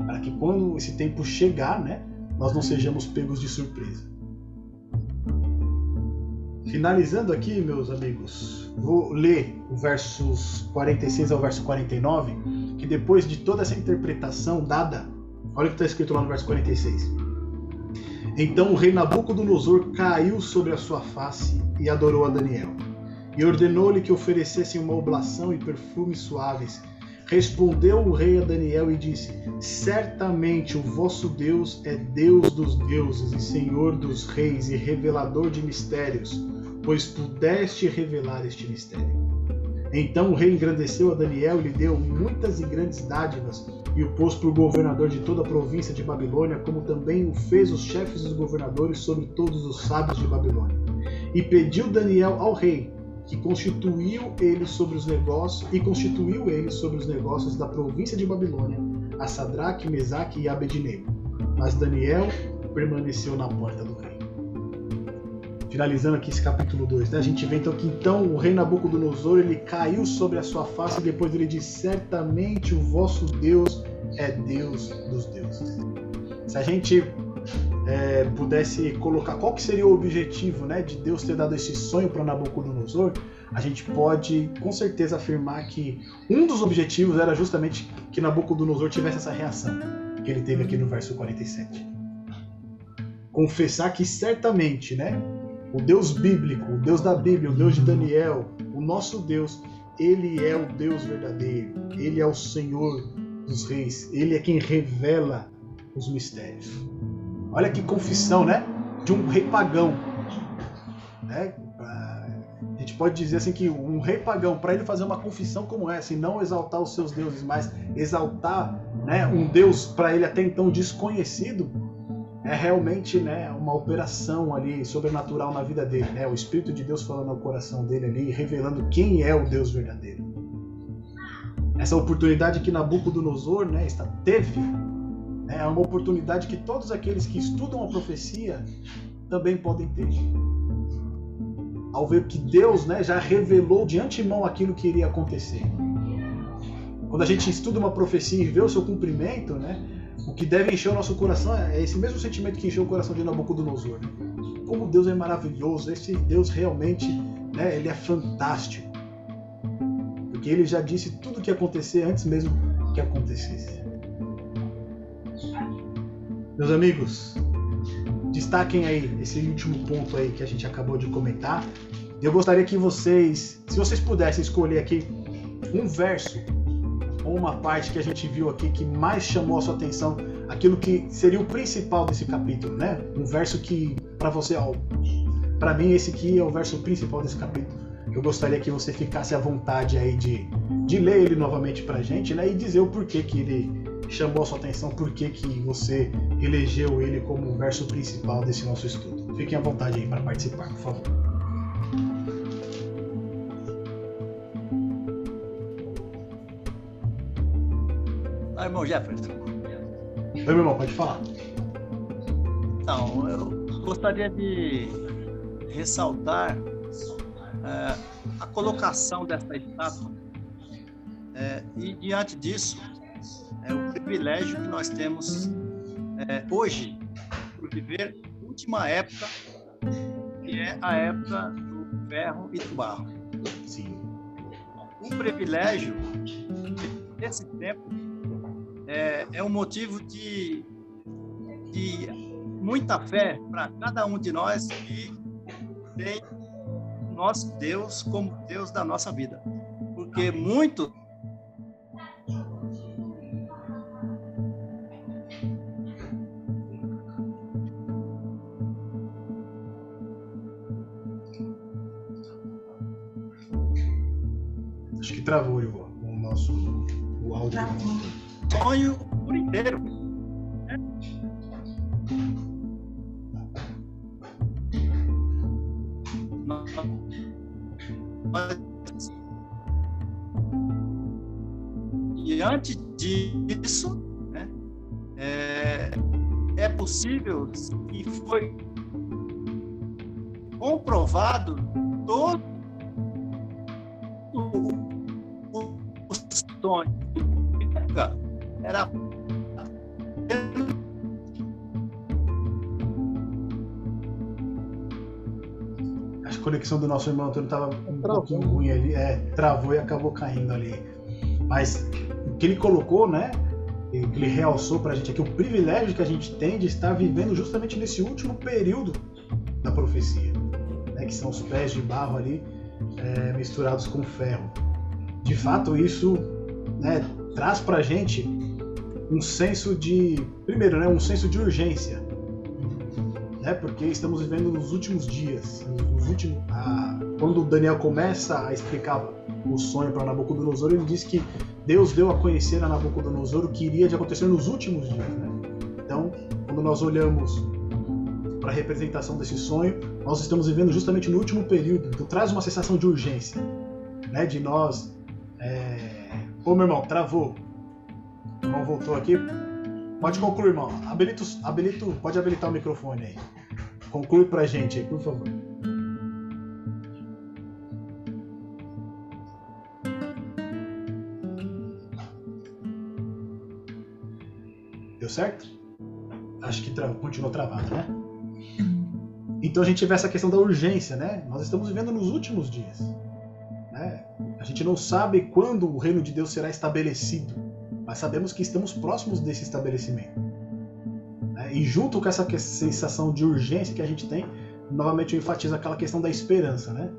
para que quando esse tempo chegar, né, nós não sejamos pegos de surpresa. Finalizando aqui, meus amigos, vou ler o versos 46 ao verso 49, que depois de toda essa interpretação dada, olha o que está escrito lá no verso 46. Então o rei Nabucodonosor caiu sobre a sua face e adorou a Daniel, e ordenou-lhe que oferecessem uma oblação e perfumes suaves Respondeu o rei a Daniel e disse: Certamente o vosso Deus é Deus dos deuses e Senhor dos reis e revelador de mistérios, pois pudeste revelar este mistério. Então o rei engrandeceu a Daniel e lhe deu muitas e grandes dádivas, e o pôs por governador de toda a província de Babilônia, como também o fez os chefes dos governadores sobre todos os sábios de Babilônia. E pediu Daniel ao rei que constituiu ele sobre os negócios e constituiu ele sobre os negócios da província de Babilônia, a Sadraque, Mesaque e Abednego. Mas Daniel permaneceu na porta do rei. Finalizando aqui esse capítulo 2, né? a gente vê então que então o rei Nabucodonosor ele caiu sobre a sua face e depois ele diz: Certamente o vosso Deus é Deus dos deuses. Se a gente é, pudesse colocar qual que seria o objetivo né, de Deus ter dado esse sonho para Nabucodonosor, a gente pode com certeza afirmar que um dos objetivos era justamente que Nabucodonosor tivesse essa reação que ele teve aqui no verso 47. Confessar que certamente, né, o Deus bíblico, o Deus da Bíblia, o Deus de Daniel, o nosso Deus, ele é o Deus verdadeiro, ele é o Senhor dos reis, ele é quem revela os mistérios. Olha que confissão, né? De um rei pagão. Né? A gente pode dizer assim que um rei pagão, para ele fazer uma confissão como essa e não exaltar os seus deuses, mas exaltar né, um Deus para ele até então desconhecido, é realmente né, uma operação ali sobrenatural na vida dele. Né? O Espírito de Deus falando ao coração dele ali, revelando quem é o Deus verdadeiro. Essa oportunidade que Nabucodonosor né, teve é uma oportunidade que todos aqueles que estudam a profecia também podem ter. Ao ver que Deus né, já revelou de antemão aquilo que iria acontecer. Quando a gente estuda uma profecia e vê o seu cumprimento, né, o que deve encher o nosso coração é esse mesmo sentimento que encheu o coração de Nabucodonosor. Como Deus é maravilhoso, esse Deus realmente né, ele é fantástico. Porque ele já disse tudo o que ia acontecer antes mesmo que acontecesse. Meus amigos, destaquem aí esse último ponto aí que a gente acabou de comentar. Eu gostaria que vocês, se vocês pudessem escolher aqui um verso uma parte que a gente viu aqui que mais chamou a sua atenção, aquilo que seria o principal desse capítulo, né? Um verso que para você, para mim esse aqui é o verso principal desse capítulo. Eu gostaria que você ficasse à vontade aí de, de ler ele novamente pra gente, né? E dizer o porquê que ele chamou a sua atenção, por que, que você elegeu ele como o verso principal desse nosso estudo. Fiquem à vontade aí para participar, por favor. Irmão Jefferson. Oi, meu irmão, pode falar. Então, eu gostaria de ressaltar é, a colocação dessa estátua. É, e diante disso, é o privilégio que nós temos é, hoje por viver a última época, que é a época do ferro e do barro. Sim. O privilégio desse tempo é, é um motivo de, de muita fé para cada um de nós que tem nosso Deus como Deus da nossa vida. Porque muito travou o nosso o áudio sonho por inteiro. Né? E antes disso, né, é, é possível e foi comprovado todo o, o, o sonho era a conexão do nosso irmão Antônio estava um travou. pouquinho ruim ali, é, travou e acabou caindo ali. Mas o que ele colocou, né? Ele realçou para a gente aqui o privilégio que a gente tem de estar vivendo justamente nesse último período da profecia, né, que são os pés de barro ali é, misturados com ferro. De fato, isso né, traz para a gente um senso de, primeiro, né, um senso de urgência, né, porque estamos vivendo nos últimos dias, nos últimos, a, quando Daniel começa a explicar o sonho para Nabucodonosor, ele diz que Deus deu a conhecer a Nabucodonosor o que iria de acontecer nos últimos dias. Né? Então, quando nós olhamos para a representação desse sonho, nós estamos vivendo justamente no último período. Então, traz uma sensação de urgência, né? de nós. É... Ô, meu irmão, travou. Irmão voltou aqui. Pode concluir, irmão. Habilito, habilito, pode habilitar o microfone aí. Conclui para a gente aí, por favor. Deu certo? Acho que tra continuou travado, né? Então a gente vê essa questão da urgência, né? Nós estamos vivendo nos últimos dias. Né? A gente não sabe quando o reino de Deus será estabelecido, mas sabemos que estamos próximos desse estabelecimento. Né? E junto com essa sensação de urgência que a gente tem, novamente eu enfatizo aquela questão da esperança, né?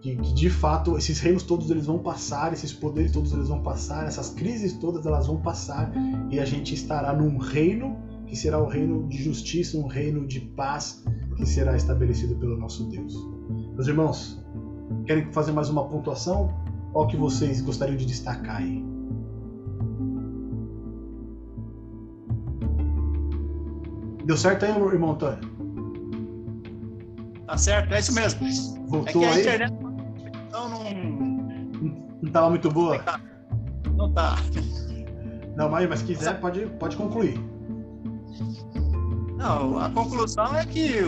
que, de fato esses reinos todos eles vão passar, esses poderes todos eles vão passar, essas crises todas elas vão passar e a gente estará num reino que será o reino de justiça, um reino de paz que será estabelecido pelo nosso Deus. Meus irmãos, querem fazer mais uma pontuação? Qual que vocês gostariam de destacar aí? Deu certo aí, irmão Antônio? Tá certo, é isso mesmo. Voltou é que a aí? internet então não. Não estava muito boa? Não tá. Não, mas, mas se quiser, pode, pode concluir. Não, a conclusão é que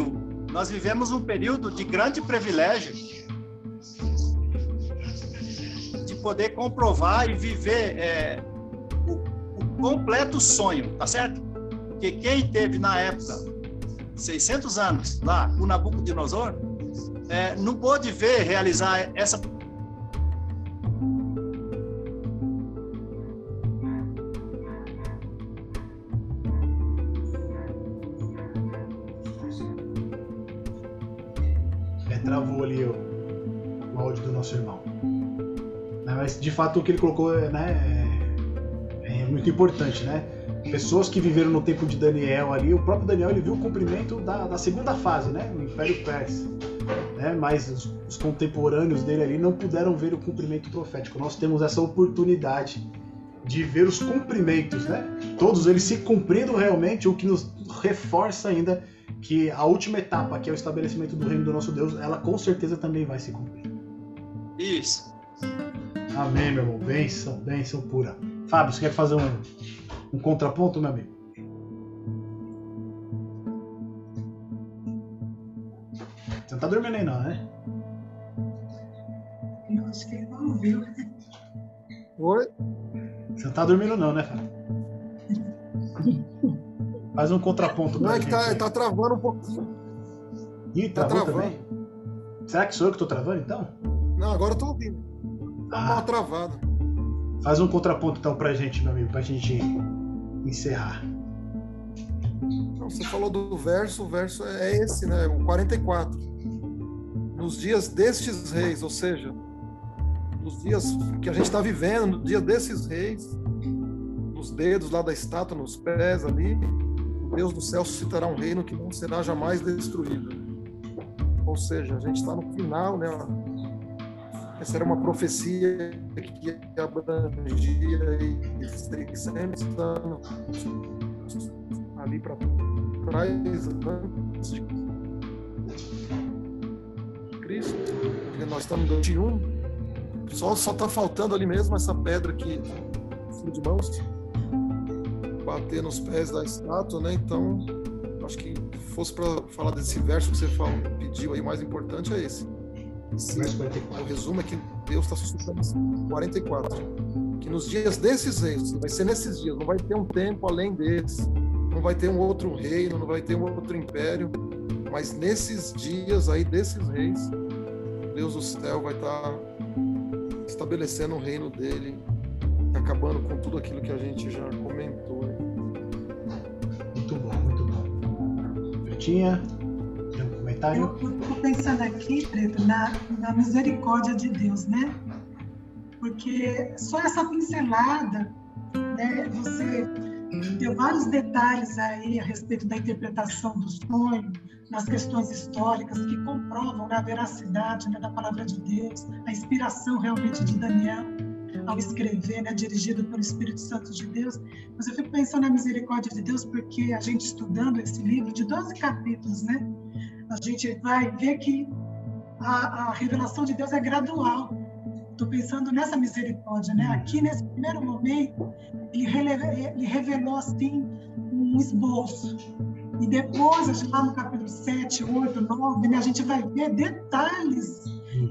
nós vivemos um período de grande privilégio de poder comprovar e viver é, o, o, completo sonho, tá certo? Porque quem teve na época 600 anos lá, o Nabucodonosor, é, não pôde ver realizar essa é, travou ali o, o áudio do nosso irmão. Né, mas de fato o que ele colocou né, é, é muito importante, né? Pessoas que viveram no tempo de Daniel ali, o próprio Daniel ele viu o cumprimento da, da segunda fase, né? O Império Persa né? mas os, os, contemporâneos dele ali não puderam ver o cumprimento profético. Nós temos essa oportunidade de ver os cumprimentos, né? todos eles se cumprindo realmente, o que nos reforça ainda que a última etapa, que é o estabelecimento do reino do nosso Deus, ela com certeza também vai se cumprir. Isso. Amém, meu irmão. Bênção, bênção pura. Fábio, você quer fazer um, um contraponto, meu amigo? não tá dormindo aí não, né? Eu acho que ele não ouviu. Oi? Você não tá dormindo não, né, Fábio? Faz um contraponto. Não, é que tá, tá, travando um pouquinho. Ih, tá travando. também? Será que sou eu que tô travando, então? Não, agora eu tô ouvindo. Tá ah. mal travado. Faz um contraponto, então, pra gente, meu amigo, pra gente encerrar. Não, você falou do verso, o verso é esse, né? O 44 nos dias destes reis, ou seja, nos dias que a gente está vivendo, no dia desses reis, nos dedos lá da estátua, nos pés ali, Deus do céu suscitará um reino que não será jamais destruído. Ou seja, a gente está no final, né? Essa era uma profecia que abrangia e 600 anos ali para trás, antes de Cristo, nós estamos em 21, só, só tá faltando ali mesmo essa pedra filho de mãos, bater nos pés da estátua, né? Então, acho que fosse para falar desse verso que você falou, pediu aí, o mais importante é esse. Esse o resumo é que Deus está suscitando 44. Que nos dias desses reis, vai ser nesses dias, não vai ter um tempo além desse, não vai ter um outro reino, não vai ter um outro império, mas nesses dias aí desses reis, Deus do céu vai estar tá estabelecendo o reino dele, acabando com tudo aquilo que a gente já comentou. Muito bom, muito bom. Um comentário? Eu estou pensando aqui, Preto, na, na misericórdia de Deus, né? Porque só essa pincelada, né, você deu vários detalhes aí a respeito da interpretação do sonho, nas questões históricas que comprovam né, a veracidade né, da palavra de Deus, a inspiração realmente de Daniel ao escrever, né, dirigido pelo Espírito Santo de Deus. Mas eu fico pensando na misericórdia de Deus porque a gente estudando esse livro de 12 capítulos, né, a gente vai ver que a, a revelação de Deus é gradual. Estou pensando nessa misericórdia, né? Aqui nesse primeiro momento ele, ele revelou assim um esboço e depois, lá no capítulo 7, 8, 9, né, a gente vai ver detalhes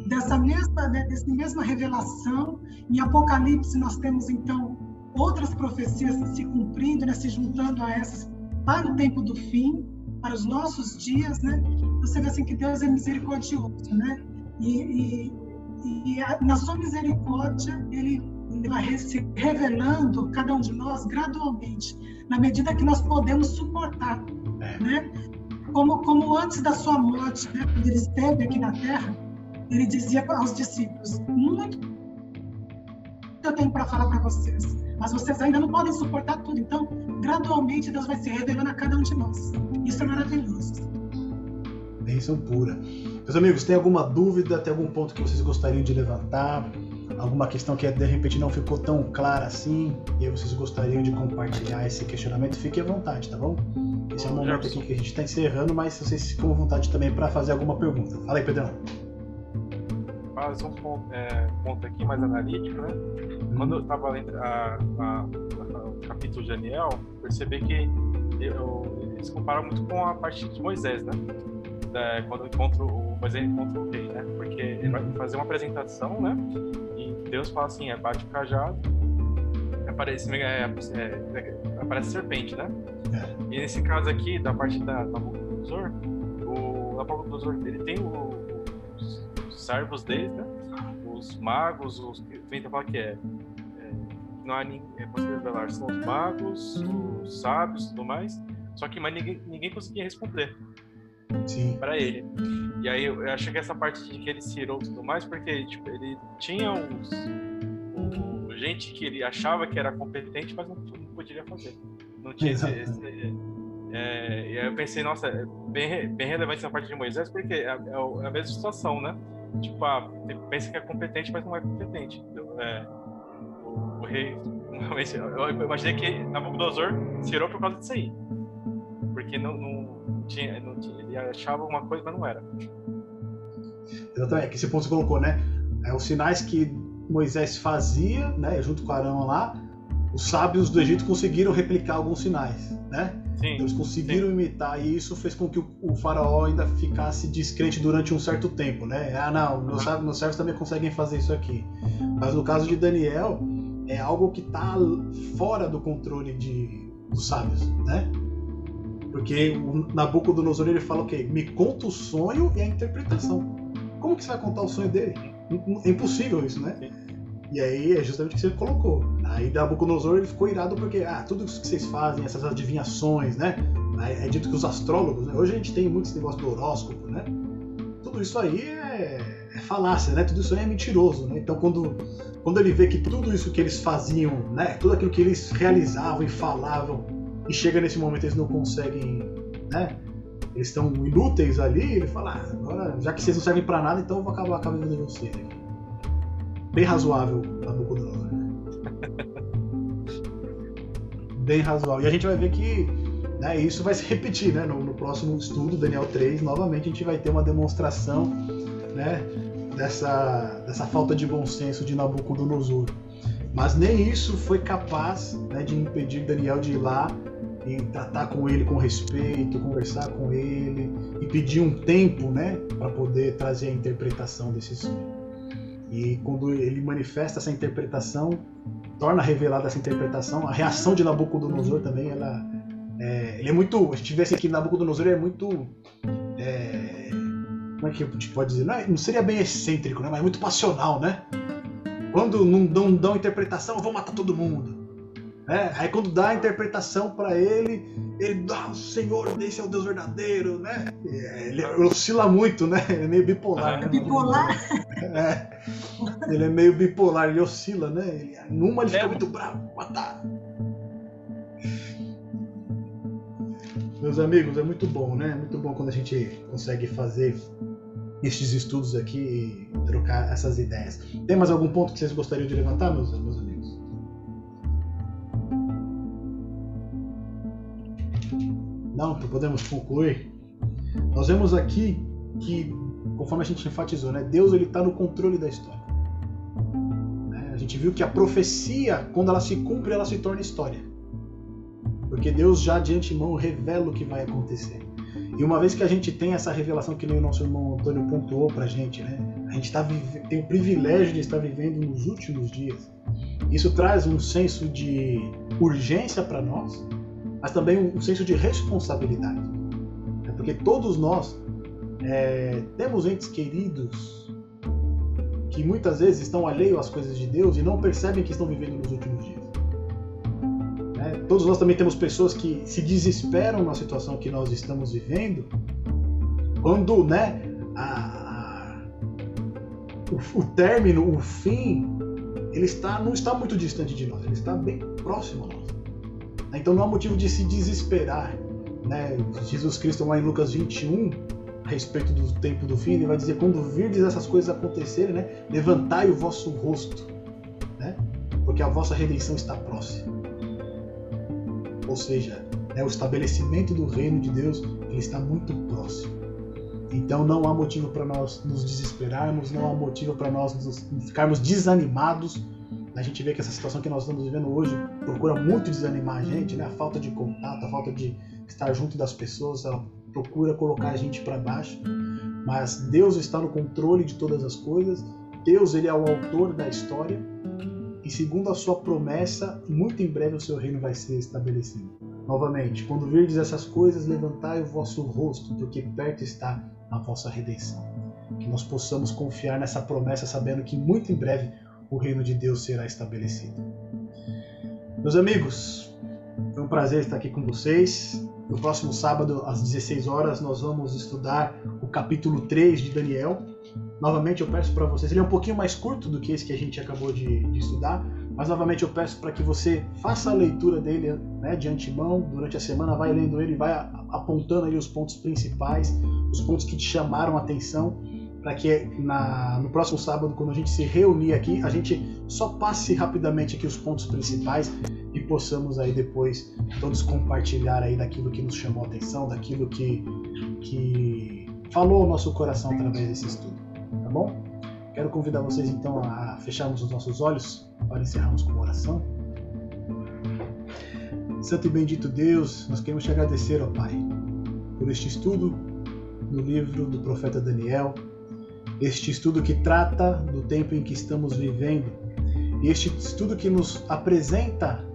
dessa mesma, né, dessa mesma revelação. Em Apocalipse, nós temos, então, outras profecias se cumprindo, né, se juntando a essas para o tempo do fim, para os nossos dias. Né? Você vê assim que Deus é misericordioso. Né? E, e, e a, na sua misericórdia, Ele vai se revelando cada um de nós gradualmente, na medida que nós podemos suportar é. Né? Como, como antes da sua morte, né, quando ele esteve aqui na Terra, ele dizia aos discípulos: Muito eu tenho para falar para vocês, mas vocês ainda não podem suportar tudo. Então, gradualmente, Deus vai se revelando a cada um de nós. Isso é maravilhoso. Bênção pura. Meus amigos, tem alguma dúvida, tem algum ponto que vocês gostariam de levantar? alguma questão que de repente não ficou tão clara assim e aí vocês gostariam de compartilhar esse questionamento, fique à vontade, tá bom? Esse é o momento aqui que a gente está encerrando, mas vocês ficam à vontade também para fazer alguma pergunta. Fala aí, Pedrão. Faz um ponto, é, ponto aqui mais analítico, né? Quando eu estava lendo a, a, a, o capítulo de Daniel, percebi que eu, eles comparam muito com a parte de Moisés, né? Da, quando encontro o Moisés encontra o rei, né? Porque ele vai fazer uma apresentação, né? Deus fala assim, é bate o cajado, aparece, é, é, aparece serpente, né? É. E nesse caso aqui, da parte da Nabucodonosor, o Nabucodonosor, ele tem o, os, os servos dele, né? Os magos, os tenta falar que é, é não há ninguém, é possível revelar, são os magos, os sábios e tudo mais, só que mais ninguém, ninguém conseguia responder para ele. E aí eu, achei que essa parte de que ele se irou e tudo mais, porque tipo, ele tinha uns, um, gente que ele achava que era competente, mas não, não poderia fazer. Não tinha esse, esse é, e aí eu pensei, nossa, é bem, bem relevante essa parte de Moisés, porque é, é, é a mesma situação, né? Tipo, ah, pensa que é competente, mas não é competente. É, o, o, rei, realmente, eu imaginei que Nabucodonosor se irou por causa disso aí. Porque não, não, tinha, não tinha, ele achava uma coisa, mas não era. Exatamente, que esse ponto você colocou, né? É, os sinais que Moisés fazia, né, junto com Arão lá, os sábios do Egito conseguiram replicar alguns sinais, né? Sim, Eles conseguiram sim. imitar e isso fez com que o, o, faraó ainda ficasse descrente durante um certo tempo, né? Ah, não, meus, uhum. meus servos também conseguem fazer isso aqui. Mas no caso de Daniel, é algo que está fora do controle de, dos sábios, né? Porque o Nabucodonosor ele fala o quê? Me conta o sonho e a interpretação. Como que você vai contar o sonho dele? É impossível isso, né? E aí é justamente o que você colocou. Aí Nabucodonosor ele ficou irado porque, ah, tudo isso que vocês fazem, essas adivinhações, né? É dito que os astrólogos, né? hoje a gente tem muito esse negócio do horóscopo, né? Tudo isso aí é, é falácia, né? Tudo isso aí é mentiroso, né? Então quando, quando ele vê que tudo isso que eles faziam, né? Tudo aquilo que eles realizavam e falavam, e chega nesse momento eles não conseguem, né? Eles estão inúteis ali, ele fala, ah, agora, já que vocês não servem para nada, então eu vou acabar com a vida de vocês aqui. Bem razoável, Nabucodonosor. Bem razoável. E a gente vai ver que né, isso vai se repetir, né? No, no, próximo estudo, Daniel 3, novamente a gente vai ter uma demonstração, né? dessa, dessa falta de bom senso de Nabucodonosor. Mas nem isso foi capaz né, de impedir Daniel de ir lá tratar com ele com respeito, conversar com ele e pedir um tempo né, para poder trazer a interpretação desse sonho. E quando ele manifesta essa interpretação, torna revelada essa interpretação, a reação de Nabucodonosor também, ela, é, ele é muito. A gente vê assim que Nabucodonosor é muito. É, como é que a gente pode dizer? Não, é, não, seria bem excêntrico, né? mas muito passional, né? Quando não dão, dão interpretação, eu vou matar todo mundo. É, aí quando dá a interpretação para ele, ele dá ah, o Senhor, esse é o Deus verdadeiro, né? Ele oscila muito, né? Ele é meio bipolar. Né? Bipolar? É, ele é meio bipolar, ele oscila, né? Ele, numa ele fica é. muito bravo, matar. Meus amigos, é muito bom, né? É muito bom quando a gente consegue fazer estes estudos aqui e trocar essas ideias. Tem mais algum ponto que vocês gostariam de levantar, meus, meus amigos? Não, podemos concluir. Nós vemos aqui que, conforme a gente enfatizou, né, Deus está no controle da história. Né? A gente viu que a profecia, quando ela se cumpre, ela se torna história. Porque Deus já de antemão revela o que vai acontecer. E uma vez que a gente tem essa revelação que nem o nosso irmão Antônio pontuou pra gente, né? A gente tá tem o privilégio de estar vivendo nos últimos dias. Isso traz um senso de urgência para nós, mas também um senso de responsabilidade. É porque todos nós é, temos entes queridos que muitas vezes estão alheios às coisas de Deus e não percebem que estão vivendo nos últimos dias. É, todos nós também temos pessoas que se desesperam na situação que nós estamos vivendo quando né, a, o, o término, o fim, ele está, não está muito distante de nós, ele está bem próximo a nós. Então não há motivo de se desesperar. Né? Jesus Cristo, lá em Lucas 21, a respeito do tempo do fim, ele vai dizer: quando virdes essas coisas acontecerem, né? levantai o vosso rosto, né? porque a vossa redenção está próxima. Ou seja, né, o estabelecimento do reino de Deus ele está muito próximo. Então não há motivo para nós nos desesperarmos, não há motivo para nós nos, ficarmos desanimados a gente vê que essa situação que nós estamos vivendo hoje procura muito desanimar a gente, né? A falta de contato, a falta de estar junto das pessoas, ela procura colocar a gente para baixo. Mas Deus está no controle de todas as coisas. Deus ele é o autor da história e segundo a sua promessa, muito em breve o seu reino vai ser estabelecido. Novamente, quando virdes essas coisas, levantai o vosso rosto, porque perto está a vossa redenção. Que nós possamos confiar nessa promessa, sabendo que muito em breve o reino de Deus será estabelecido. Meus amigos, foi um prazer estar aqui com vocês. No próximo sábado, às 16 horas, nós vamos estudar o capítulo 3 de Daniel. Novamente, eu peço para vocês, ele é um pouquinho mais curto do que esse que a gente acabou de, de estudar, mas novamente eu peço para que você faça a leitura dele né, de antemão, durante a semana, vai lendo ele, vai apontando ali os pontos principais, os pontos que te chamaram a atenção para que na, no próximo sábado, quando a gente se reunir aqui, a gente só passe rapidamente aqui os pontos principais e possamos aí depois todos compartilhar aí daquilo que nos chamou a atenção, daquilo que, que falou ao nosso coração através desse estudo, tá bom? Quero convidar vocês então a fecharmos os nossos olhos para encerrarmos com uma oração. Santo e bendito Deus, nós queremos te agradecer, ó Pai, por este estudo no livro do profeta Daniel, este estudo que trata do tempo em que estamos vivendo, e este estudo que nos apresenta,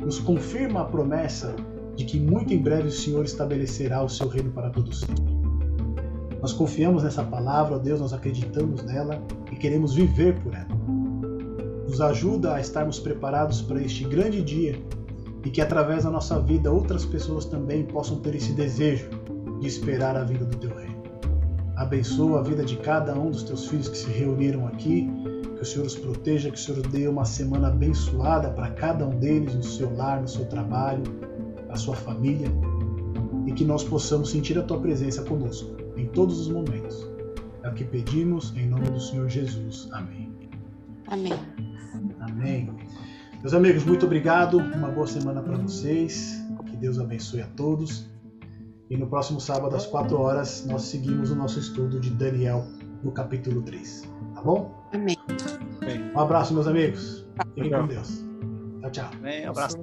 nos confirma a promessa de que muito em breve o Senhor estabelecerá o seu reino para todos sempre. Nós confiamos nessa palavra, ó Deus, nós acreditamos nela e queremos viver por ela. Nos ajuda a estarmos preparados para este grande dia e que através da nossa vida outras pessoas também possam ter esse desejo de esperar a vinda do teu reino. Abençoa a vida de cada um dos teus filhos que se reuniram aqui. Que o Senhor os proteja, que o Senhor dê uma semana abençoada para cada um deles, no seu lar, no seu trabalho, na sua família. E que nós possamos sentir a tua presença conosco em todos os momentos. É o que pedimos em nome do Senhor Jesus. Amém. Amém. Amém. Meus amigos, muito obrigado. Uma boa semana para vocês. Que Deus abençoe a todos. E no próximo sábado, às 4 horas, nós seguimos o nosso estudo de Daniel no capítulo 3. Tá bom? Amém. Um abraço, meus amigos. Fiquem com Deus. Tchau, tchau. Um abraço.